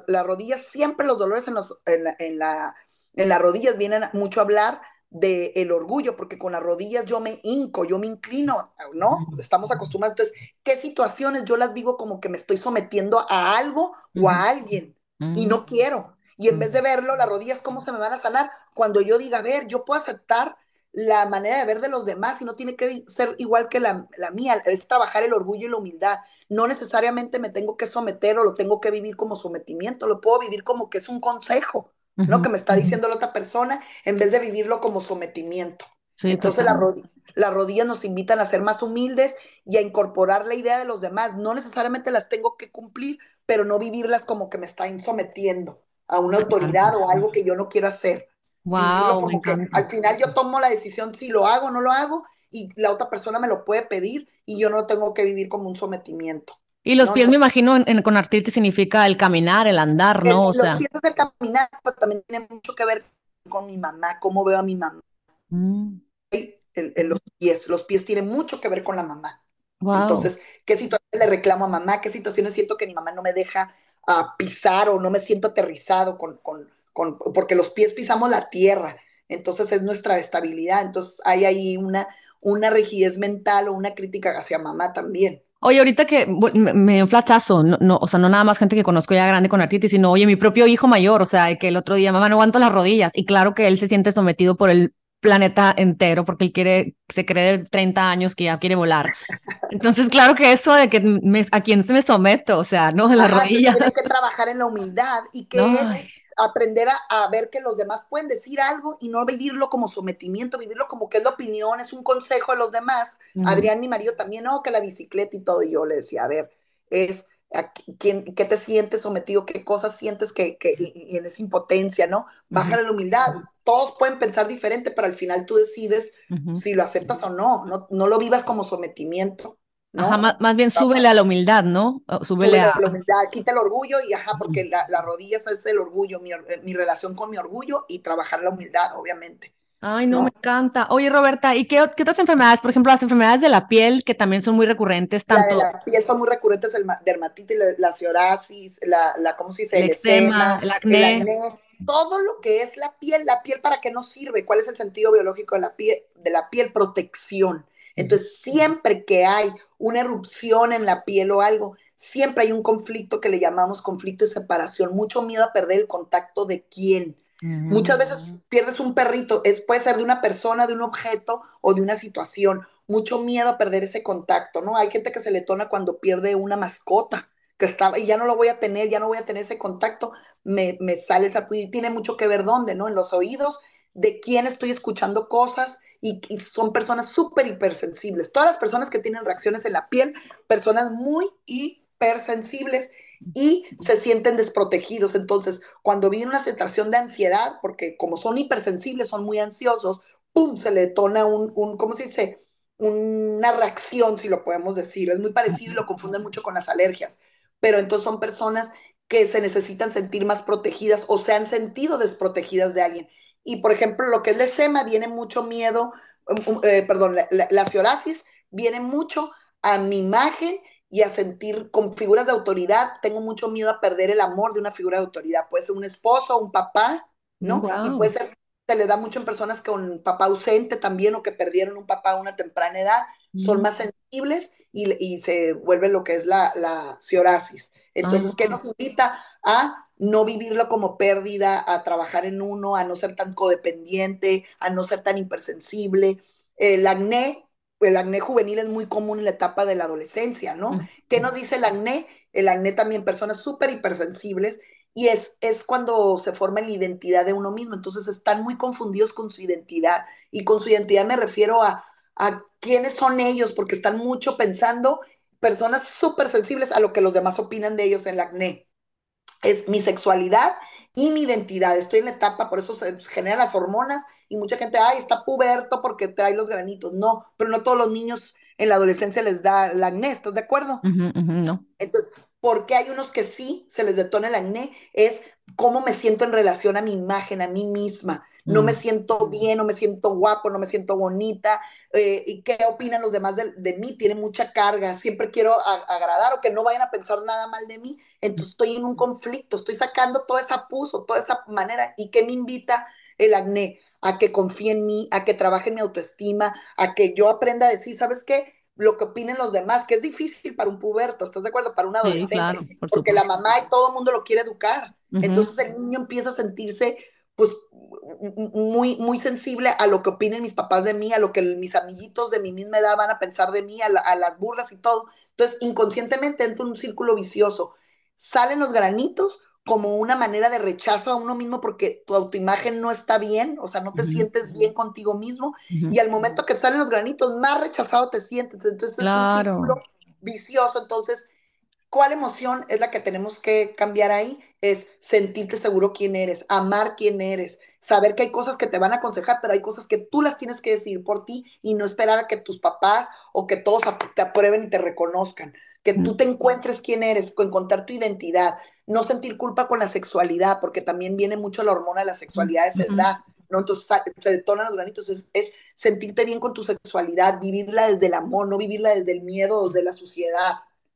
las, rodillas, siempre los dolores en, los, en, la, en, la, en las rodillas vienen mucho a hablar del el orgullo, porque con las rodillas yo me hinco, yo me inclino, ¿no? Estamos acostumbrados. Entonces, ¿qué situaciones yo las vivo como que me estoy sometiendo a algo o a alguien y no quiero? Y en vez de verlo, las rodillas, ¿cómo se me van a sanar? Cuando yo diga, a ver, yo puedo aceptar la manera de ver de los demás y no tiene que ser igual que la, la, mía, es trabajar el orgullo y la humildad. No necesariamente me tengo que someter o lo tengo que vivir como sometimiento, lo puedo vivir como que es un consejo, ¿no? Que me está diciendo la otra persona en vez de vivirlo como sometimiento. Entonces la las rodillas nos invitan a ser más humildes y a incorporar la idea de los demás. No necesariamente las tengo que cumplir, pero no vivirlas como que me están sometiendo a una autoridad o algo que yo no quiero hacer. Wow, al final yo tomo la decisión si lo hago o no lo hago y la otra persona me lo puede pedir y yo no tengo que vivir como un sometimiento. Y los pies, me imagino, con artritis significa el caminar, el andar, ¿no? o los pies es el caminar, pero también tiene mucho que ver con mi mamá, cómo veo a mi mamá. Mm. los pies, los pies tienen mucho que ver con la mamá. Entonces, ¿qué situaciones le reclamo a mamá? ¿Qué situaciones siento que mi mamá no me deja a pisar o no me siento aterrizado con, con, con, porque los pies pisamos la tierra, entonces es nuestra estabilidad, entonces hay ahí una, una rigidez mental o una crítica hacia mamá también. Oye, ahorita que me dio un flachazo, no, no, o sea, no nada más gente que conozco ya grande con artritis, sino, oye, mi propio hijo mayor, o sea, que el otro día, mamá, no aguanto las rodillas, y claro que él se siente sometido por el planeta entero porque él quiere, se cree de 30 años que ya quiere volar. Entonces, claro que eso de que me, a quién se me someto, o sea, no, en las rodillas. Tienes que trabajar en la humildad y que es aprender a, ver que los demás pueden decir algo y no vivirlo como sometimiento, vivirlo como que es la opinión, es un consejo de los demás. Adrián, mi marido, también, no, que la bicicleta y todo. Y yo le decía, a ver, es ¿Quién, ¿Qué te sientes sometido? ¿Qué cosas sientes que, que y, en esa impotencia, no? Baja la humildad. Todos pueden pensar diferente, pero al final tú decides si lo aceptas o no. no. No lo vivas como sometimiento. ¿No? Ajá, más, bien súbele a la humildad, ¿no? Súbele, a... la humildad, quita el orgullo y ajá, porque la, la rodilla es el orgullo, mi, mi relación con mi orgullo y trabajar la humildad, obviamente. Ay, no, me encanta. Oye, Roberta, ¿y qué, otras enfermedades? Por ejemplo, las enfermedades de la piel, que también son muy recurrentes, tanto... La de la piel son muy recurrentes, el dermatitis, la, psoriasis, la, la, ¿cómo se dice? El, eczema, el, acné. Todo lo que es la piel, la piel para qué nos sirve, cuál es el sentido biológico de la piel, de la piel, protección. Entonces, siempre que hay una erupción en la piel o algo, siempre hay un conflicto que le llamamos conflicto de separación, mucho miedo a perder el contacto de quién, Muchas veces pierdes un perrito, es, puede ser de una persona, de un objeto o de una situación. Mucho miedo a perder ese contacto, ¿no? Hay gente que se le tona cuando pierde una mascota, que estaba, y ya no lo voy a tener, ya no voy a tener ese contacto, me, me sale esa, y tiene mucho que ver dónde, ¿no? En los oídos, de quién estoy escuchando cosas, y, son personas súper hipersensibles. Todas las personas que tienen reacciones en la piel, personas muy hipersensibles y se sienten desprotegidos. Entonces, cuando viene una situación de ansiedad, porque como son hipersensibles, son muy ansiosos, ¡pum! se le detona un, un ¿cómo se dice? Una reacción, si lo podemos decir. Es muy parecido y lo confunden mucho con las alergias. Pero entonces son personas que se necesitan sentir más protegidas o se han sentido desprotegidas de alguien. Y por ejemplo, lo que es la eczema, viene mucho miedo, um, um, eh, perdón, la, la, la psoriasis viene mucho a mi imagen y a sentir con figuras de autoridad. Tengo mucho miedo a perder el amor de una figura de autoridad. Puede ser un esposo, un papá, ¿no? Y puede ser, se le da mucho en personas con papá ausente también o que perdieron un papá a una temprana edad. Son más sensibles y, y, se vuelve lo que es la, la psoriasis. Entonces, ¿qué nos invita a no vivirlo como pérdida, a trabajar en uno, a no ser tan codependiente, a no ser tan hipersensible? El acné el acné juvenil es muy común en la etapa de la adolescencia, ¿no? ¿Qué nos dice el acné? el acné también, personas súper hipersensibles, y es, es cuando se forma la identidad de uno mismo. Entonces están muy confundidos con su identidad. Y con su identidad me refiero a, a quiénes son ellos, porque están mucho pensando, personas súper sensibles a lo que los demás opinan de ellos en el acné. Es mi sexualidad y mi identidad. Estoy en la etapa, por eso se generan las hormonas y mucha gente, ay, está puberto porque trae los granitos. No, pero no todos los niños en la adolescencia les da el acné, ¿estás de acuerdo? no. Entonces, ¿por qué hay unos que sí se les detona el acné? Es cómo me siento en relación a mi imagen, a mí misma. No me mm. siento bien, no me siento guapo, no me siento bonita. Eh, ¿Y qué opinan los demás de, mí? Tiene mucha carga. Siempre quiero agradar o que no vayan a pensar nada mal de mí. Entonces estoy en un conflicto, estoy sacando toda esa puso, toda esa manera. ¿Y qué me invita el acné? A que confíe en mí, a que trabaje en mi autoestima, a que yo aprenda a decir, ¿sabes qué? lo que opinen los demás, que es difícil para un puberto, ¿estás de acuerdo? Para un adolescente, porque la mamá y todo el mundo lo quiere educar. Entonces el niño empieza a sentirse pues muy, muy sensible a lo que opinen mis papás de mí, a lo que mis amiguitos de mi misma edad van a pensar de mí, a, las burlas y todo. Entonces, inconscientemente entra en un círculo vicioso. Salen los granitos como una manera de rechazo a uno mismo porque tu autoimagen no está bien, o sea, no te sientes bien contigo mismo, y al momento que salen los granitos, más rechazado te sientes. Entonces, es un círculo vicioso. Entonces, ¿Cuál emoción es la que tenemos que cambiar ahí? Es sentirte seguro quién eres, amar quién eres, saber que hay cosas que te van a aconsejar, pero hay cosas que tú las tienes que decir por ti y no esperar a que tus papás o que todos te aprueben y te reconozcan. Que tú te encuentres quién eres, encontrar tu identidad, no sentir culpa con la sexualidad, porque también viene mucho la hormona de la sexualidad, es edad, ¿no? Entonces se detonan los granitos, es, es sentirte bien con tu sexualidad, vivirla desde el amor, no vivirla desde el miedo, desde la suciedad.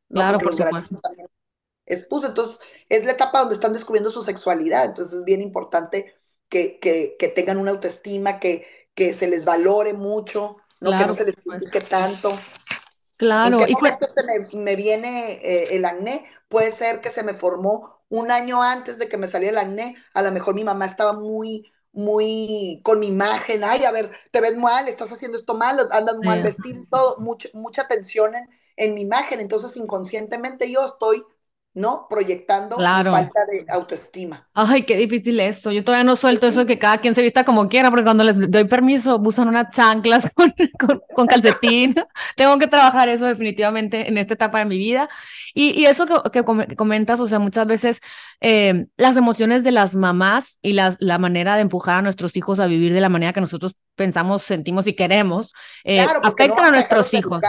Claro, por supuesto. Es, pues, entonces, es la etapa donde están descubriendo su sexualidad, entonces es bien importante que, que, que tengan una autoestima, que, que se les valore mucho, ¿no? que no se les critique tanto. Claro. ¿En qué momento se me, me viene eh, el acné? Puede ser que se me formó un año antes de que me saliera el acné, a lo mejor mi mamá estaba muy, muy con mi imagen, ay, a ver, te ves mal, estás haciendo esto mal, andas mal vestido y todo, mucha, mucha tensión en, en mi imagen, entonces inconscientemente yo estoy ¿no? Proyectando falta de autoestima. Ay, qué difícil eso. Yo todavía no suelto eso de que cada quien se vista como quiera, porque cuando les doy permiso usan unas chanclas con, con, calcetín. Tengo que trabajar eso definitivamente en esta etapa de mi vida. Y, y eso que, que, comentas, o sea, muchas veces eh, las emociones de las mamás y la, la manera de empujar a nuestros hijos a vivir de la manera que nosotros pensamos, sentimos y queremos, eh, afectan a nuestros hijos.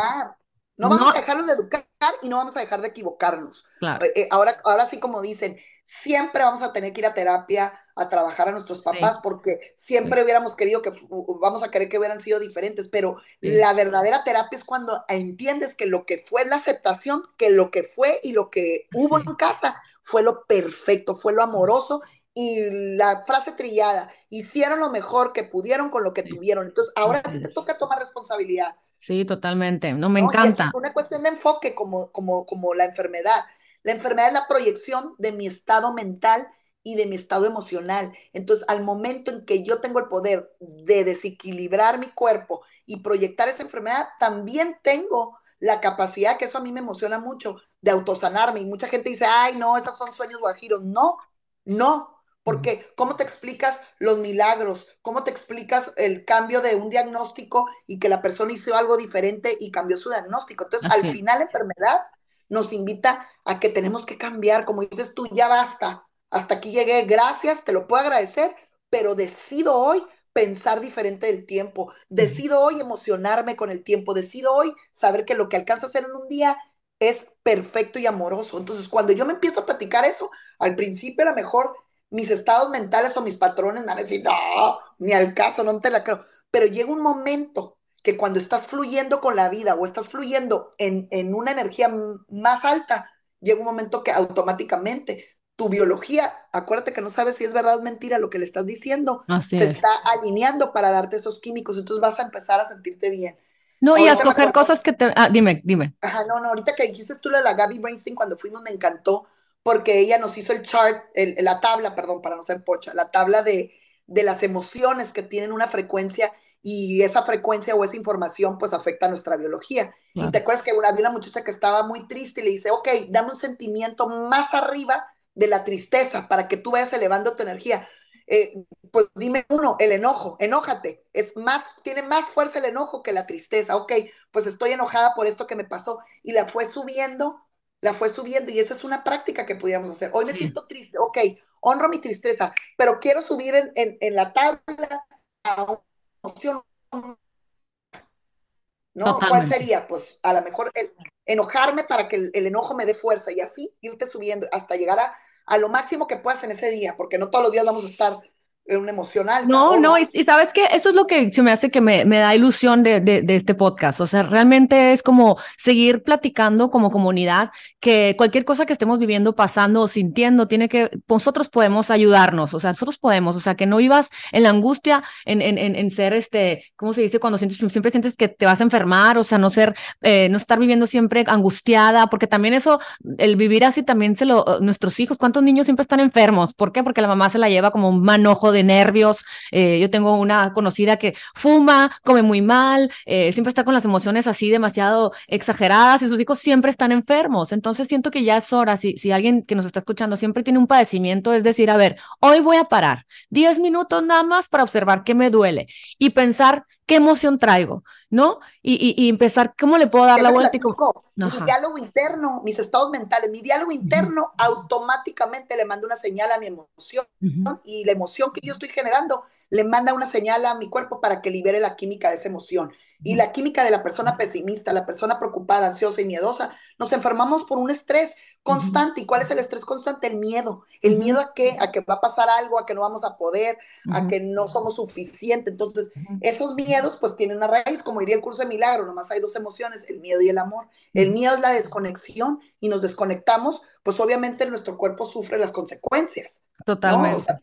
No vamos a dejarlos de educar y no vamos a dejar de equivocarnos. Eh, eh, ahora, ahora sí, como dicen, siempre vamos a tener que ir a terapia a trabajar a nuestros papás porque siempre hubiéramos querido que, vamos a querer que hubieran sido diferentes, pero la verdadera terapia es cuando entiendes que lo que fue la aceptación, que lo que fue y lo que hubo en casa fue lo perfecto, fue lo amoroso y la frase trillada, hicieron lo mejor que pudieron con lo que tuvieron. Entonces, ahora te toca tomar responsabilidad. Sí, totalmente. No, me encanta. es una cuestión de enfoque como, como, como la enfermedad. La enfermedad es la proyección de mi estado mental y de mi estado emocional. Entonces, al momento en que yo tengo el poder de desequilibrar mi cuerpo y proyectar esa enfermedad, también tengo la capacidad, que eso a mí me emociona mucho, de autosanarme. Y mucha gente dice, ay, no, esos son sueños guajiros. No, no, porque ¿cómo te explicas los milagros? ¿Cómo te explicas el cambio de un diagnóstico y que la persona hizo algo diferente y cambió su diagnóstico? Entonces, al final la enfermedad nos invita a que tenemos que cambiar, como dices tú, ya basta, hasta aquí llegué, gracias, te lo puedo agradecer, pero decido hoy pensar diferente del tiempo, decido hoy emocionarme con el tiempo, decido hoy saber que lo que alcanzo a hacer en un día es perfecto y amoroso. Entonces, cuando yo me empiezo a platicar eso, al principio era mejor mis estados mentales o mis patrones me van a decir, no, ni al caso, no te la creo. Pero llega un momento que cuando estás fluyendo con la vida o estás fluyendo en, en una energía más alta, llega un momento que automáticamente tu biología, acuérdate que no sabes si es verdad o mentira lo que le estás diciendo, se está alineando para darte esos químicos, entonces vas a empezar a sentirte bien. No, y a escoger cosas que te... Ah, dime, dime. Ajá, no, no, ahorita que dijiste tú de la Gaby Brainstein cuando fuimos me encantó, porque ella nos hizo el chart, la tabla, perdón, para no ser pocha, la tabla de, de las emociones que tienen una frecuencia y esa frecuencia o esa información pues afecta nuestra biología. Y te acuerdas que había una muchacha que estaba muy triste y le dice, ok, dame un sentimiento más arriba de la tristeza para que tú vayas elevando tu energía. Eh, pues dime uno, el enojo, enójate, es más, tiene más fuerza el enojo que la tristeza, ok, pues estoy enojada por esto que me pasó y la fue subiendo, la fue subiendo y esa es una práctica que podíamos hacer. Hoy me siento triste, ok, honro mi tristeza, pero quiero subir en, en, la tabla a una emoción. ¿No? ¿Cuál sería? Pues a lo mejor enojarme para que el, el, enojo me dé fuerza y así irte subiendo hasta llegar a, a lo máximo que puedas en ese día, porque no todos los días vamos a estar un emocional. No, no, y, sabes que eso es lo que se me hace que me, me da ilusión de, de, de, este podcast. O sea, realmente es como seguir platicando como comunidad que cualquier cosa que estemos viviendo, pasando o sintiendo, tiene que, nosotros podemos ayudarnos. O sea, nosotros podemos, o sea, que no vivas en la angustia, en, en, en, ser este, ¿cómo se dice? Cuando sientes, siempre sientes que te vas a enfermar, o sea, no ser, eh, no estar viviendo siempre angustiada, porque también eso, el vivir así también se lo, nuestros hijos, ¿cuántos niños siempre están enfermos? ¿Por qué? Porque la mamá se la lleva como un manojo de nervios. Eh, yo tengo una conocida que fuma, come muy mal, eh, siempre está con las emociones así demasiado exageradas y sus hijos siempre están enfermos. Entonces siento que ya es hora, si, si alguien que nos está escuchando siempre tiene un padecimiento, es decir, a ver, hoy voy a parar 10 minutos nada más para observar qué me duele y pensar qué emoción traigo, ¿no? Y, y, empezar, ¿cómo le puedo dar la vuelta? Mi diálogo interno, mis estados mentales, mi diálogo interno automáticamente le manda una señal a mi emoción y la emoción que yo estoy generando le manda una señal a mi cuerpo para que libere la química de esa emoción. Y la química de la persona pesimista, la persona preocupada, ansiosa y miedosa, nos enfermamos por un estrés constante. ¿Y cuál es el estrés constante? El miedo. ¿El miedo a qué? A que va a pasar algo, a que no vamos a poder, a que no somos suficientes. Entonces, esos miedos pues tienen una raíz, como diría el curso de milagro, nomás hay dos emociones, el miedo y el amor. El miedo es la desconexión y nos desconectamos, pues obviamente nuestro cuerpo sufre las consecuencias. Totalmente.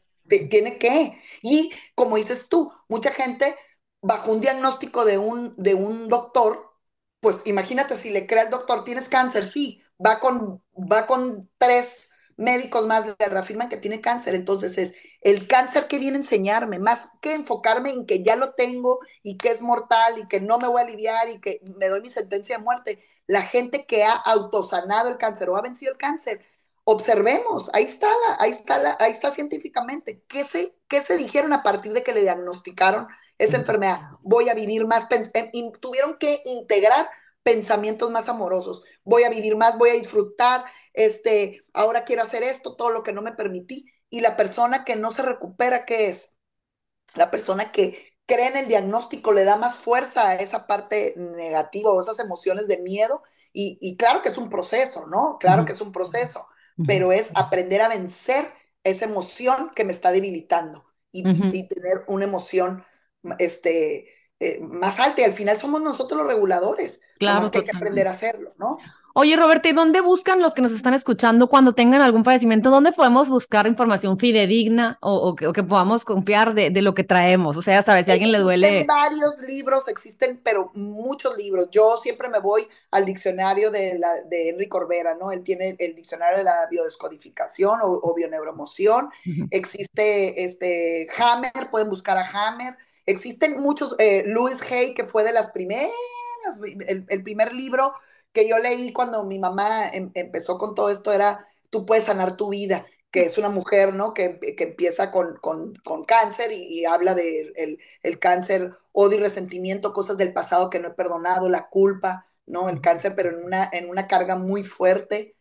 tiene que. Y como dices tú, mucha gente bajo un diagnóstico de un, de un doctor, pues imagínate si le crea el doctor, tienes cáncer, sí, va con, va con tres médicos más, le reafirman que tiene cáncer, entonces es el cáncer que viene a enseñarme, más que enfocarme en que ya lo tengo y que es mortal y que no me voy a aliviar y que me doy mi sentencia de muerte, la gente que ha autosanado el cáncer o ha vencido el cáncer, observemos, ahí está, ahí está, ahí está científicamente, ¿Qué se, ¿qué se dijeron a partir de que le diagnosticaron esa enfermedad, voy a vivir más, em, tuvieron que integrar pensamientos más amorosos, voy a vivir más, voy a disfrutar, este, ahora quiero hacer esto, todo lo que no me permití. Y la persona que no se recupera, ¿qué es? La persona que cree en el diagnóstico le da más fuerza a esa parte negativa o esas emociones de miedo. Y, claro que es un proceso, ¿no? Claro que es un proceso, pero es aprender a vencer esa emoción que me está debilitando y, y tener una emoción este, eh, más alta y al final somos nosotros los reguladores. Claro. Que hay que aprender a hacerlo, ¿no? Oye, Roberto, ¿y dónde buscan los que nos están escuchando cuando tengan algún padecimiento? ¿Dónde podemos buscar información fidedigna o, que, podamos confiar de, lo que traemos? O sea, sabes, si a alguien le duele. Existen varios libros, existen, pero muchos libros. Yo siempre me voy al diccionario de, la, de Enrique Corbera, ¿no? Él tiene el diccionario de la biodescodificación o, o bioneuromoción. Existe este Hammer, pueden buscar a Hammer. Existen muchos, eh, Louis Hay, que fue de las primeras, el, primer libro que yo leí cuando mi mamá em, empezó con todo esto era Tú puedes sanar tu vida, que es una mujer, ¿no? Que, que empieza con, con, con cáncer y, habla del de el, cáncer, odio y resentimiento, cosas del pasado que no he perdonado, la culpa, ¿no? El cáncer, pero en una, en una carga muy fuerte.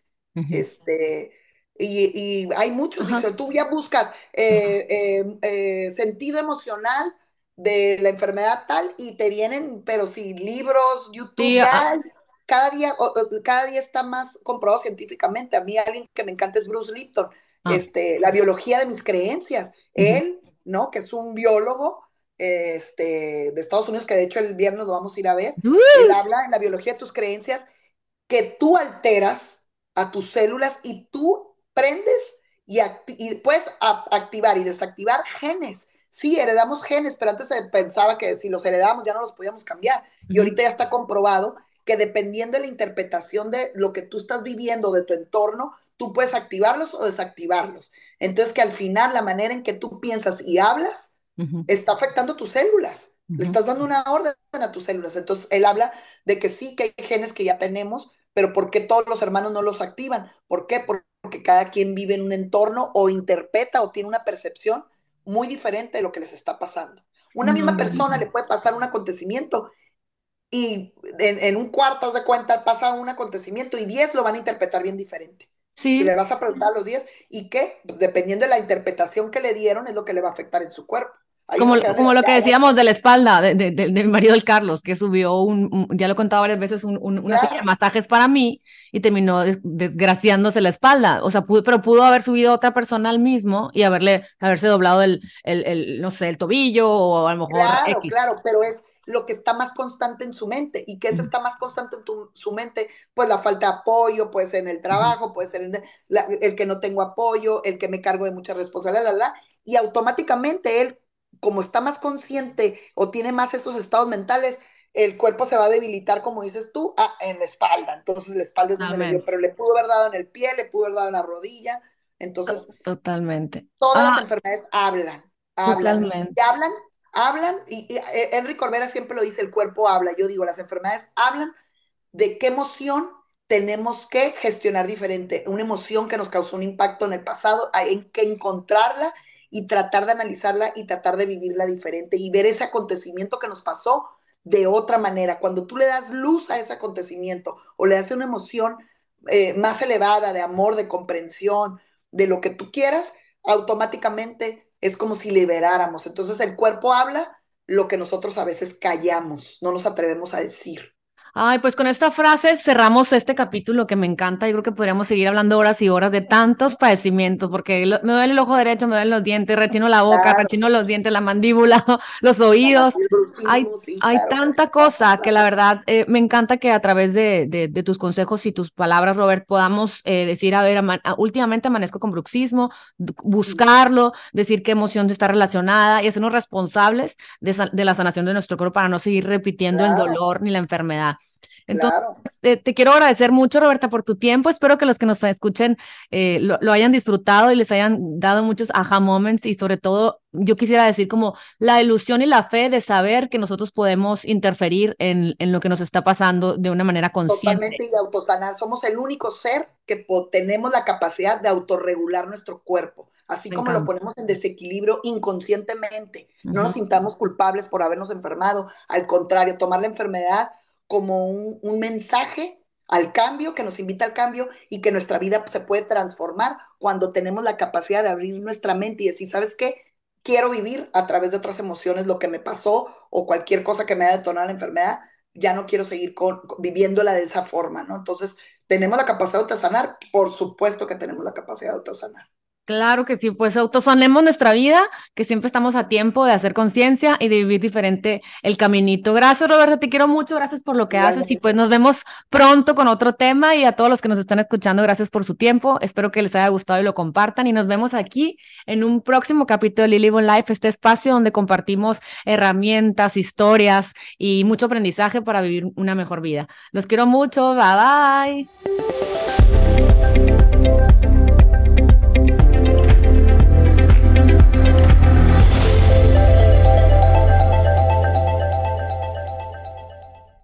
Este, y, y, hay muchos, tú ya buscas eh, eh, eh, sentido emocional de la enfermedad tal y te vienen, pero sí, libros, YouTube, cada día, cada día está más comprobado científicamente. A mí alguien que me encanta es Bruce Lipton, ah. este, la biología de mis creencias. Él, ¿no? Que es un biólogo este, de Estados Unidos, que de hecho el viernes lo vamos a ir a ver. Él habla en la biología de tus creencias que tú alteras a tus células y tú prendes y, y puedes activar y desactivar genes sí, heredamos genes, pero antes se pensaba que si los heredamos ya no los podíamos cambiar. Y ahorita ya está comprobado que dependiendo de la interpretación de lo que tú estás viviendo, de tu entorno, tú puedes activarlos o desactivarlos. Entonces que al final la manera en que tú piensas y hablas está afectando tus células. Le estás dando una orden a tus células. Entonces, él habla de que sí, que hay genes que ya tenemos, pero ¿por qué todos los hermanos no los activan? ¿Por qué? Porque cada quien vive en un entorno o interpreta o tiene una percepción muy diferente de lo que les está pasando. Una misma persona le puede pasar un acontecimiento y en, un cuarto, de cuenta, pasa un acontecimiento y 10 lo van a interpretar bien diferente. Sí. Y le vas a preguntar a los 10 y qué, dependiendo de la interpretación que le dieron, es lo que le va a afectar en su cuerpo como, como lo que decíamos de la espalda de, de, de, mi marido el Carlos, que subió un, ya lo he contado varias veces, un, una serie de masajes para mí y terminó desgraciándose la espalda. O sea, pudo, pero pudo haber subido otra persona al mismo y haberle, haberse doblado el, el, el no sé, el tobillo o a lo mejor. Claro, claro, pero es lo que está más constante en su mente. ¿Y qué está más constante en tu, su mente? Pues la falta de apoyo, puede ser en el trabajo, puede ser en el, que no tengo apoyo, el que me cargo de mucha responsabilidad, la, la, y automáticamente él como está más consciente o tiene más estos estados mentales, el cuerpo se va a debilitar, como dices tú, ah, en la espalda. Entonces la espalda es donde le dio, pero le pudo haber dado en el pie, le pudo haber dado en la rodilla. Entonces, totalmente. Todas las ah. enfermedades hablan, hablan. Y hablan, hablan, y, y eh, Henry Corbera siempre lo dice, el cuerpo habla. Yo digo, las enfermedades hablan de qué emoción tenemos que gestionar diferente. Una emoción que nos causó un impacto en el pasado, hay que encontrarla y tratar de analizarla y tratar de vivirla diferente y ver ese acontecimiento que nos pasó de otra manera. Cuando tú le das luz a ese acontecimiento o le das una emoción eh, más elevada de amor, de comprensión, de lo que tú quieras, automáticamente es como si liberáramos. Entonces el cuerpo habla lo que nosotros a veces callamos, no nos atrevemos a decir. Ay, pues con esta frase cerramos este capítulo que me encanta. Yo creo que podríamos seguir hablando horas y horas de tantos padecimientos, porque me duele el ojo derecho, me duelen los dientes, rechino la boca, rechino los dientes, la mandíbula, los oídos. Hay, hay tanta cosa que la verdad eh, me encanta que a través de, de, tus consejos y tus palabras, Robert, podamos eh, decir, a ver, últimamente amanezco con bruxismo, buscarlo, decir qué emoción está relacionada y hacernos responsables de, de la sanación de nuestro cuerpo para no seguir repitiendo el dolor ni la enfermedad. Entonces, te, quiero agradecer mucho, Roberta, por tu tiempo. Espero que los que nos escuchen eh, lo, hayan disfrutado y les hayan dado muchos aha moments y sobre todo, yo quisiera decir como la ilusión y la fe de saber que nosotros podemos interferir en, en lo que nos está pasando de una manera consciente. Totalmente y autosanar. Somos el único ser que tenemos la capacidad de autorregular nuestro cuerpo. Así como lo ponemos en desequilibrio inconscientemente. No nos sintamos culpables por habernos enfermado. Al contrario, tomar la enfermedad como un, mensaje al cambio, que nos invita al cambio y que nuestra vida se puede transformar cuando tenemos la capacidad de abrir nuestra mente y decir, ¿sabes qué? Quiero vivir a través de otras emociones lo que me pasó o cualquier cosa que me haya detonado la enfermedad, ya no quiero seguir viviéndola de esa forma, ¿no? Entonces, ¿tenemos la capacidad de autosanar? Por supuesto que tenemos la capacidad de autosanar. Claro que sí, pues autosanemos nuestra vida, que siempre estamos a tiempo de hacer conciencia y de vivir diferente el caminito. Gracias, Roberto, te quiero mucho, gracias por lo que haces y pues nos vemos pronto con otro tema y a todos los que nos están escuchando, gracias por su tiempo. Espero que les haya gustado y lo compartan y nos vemos aquí en un próximo capítulo de Lily Life, este espacio donde compartimos herramientas, historias y mucho aprendizaje para vivir una mejor vida. Los quiero mucho, bye bye.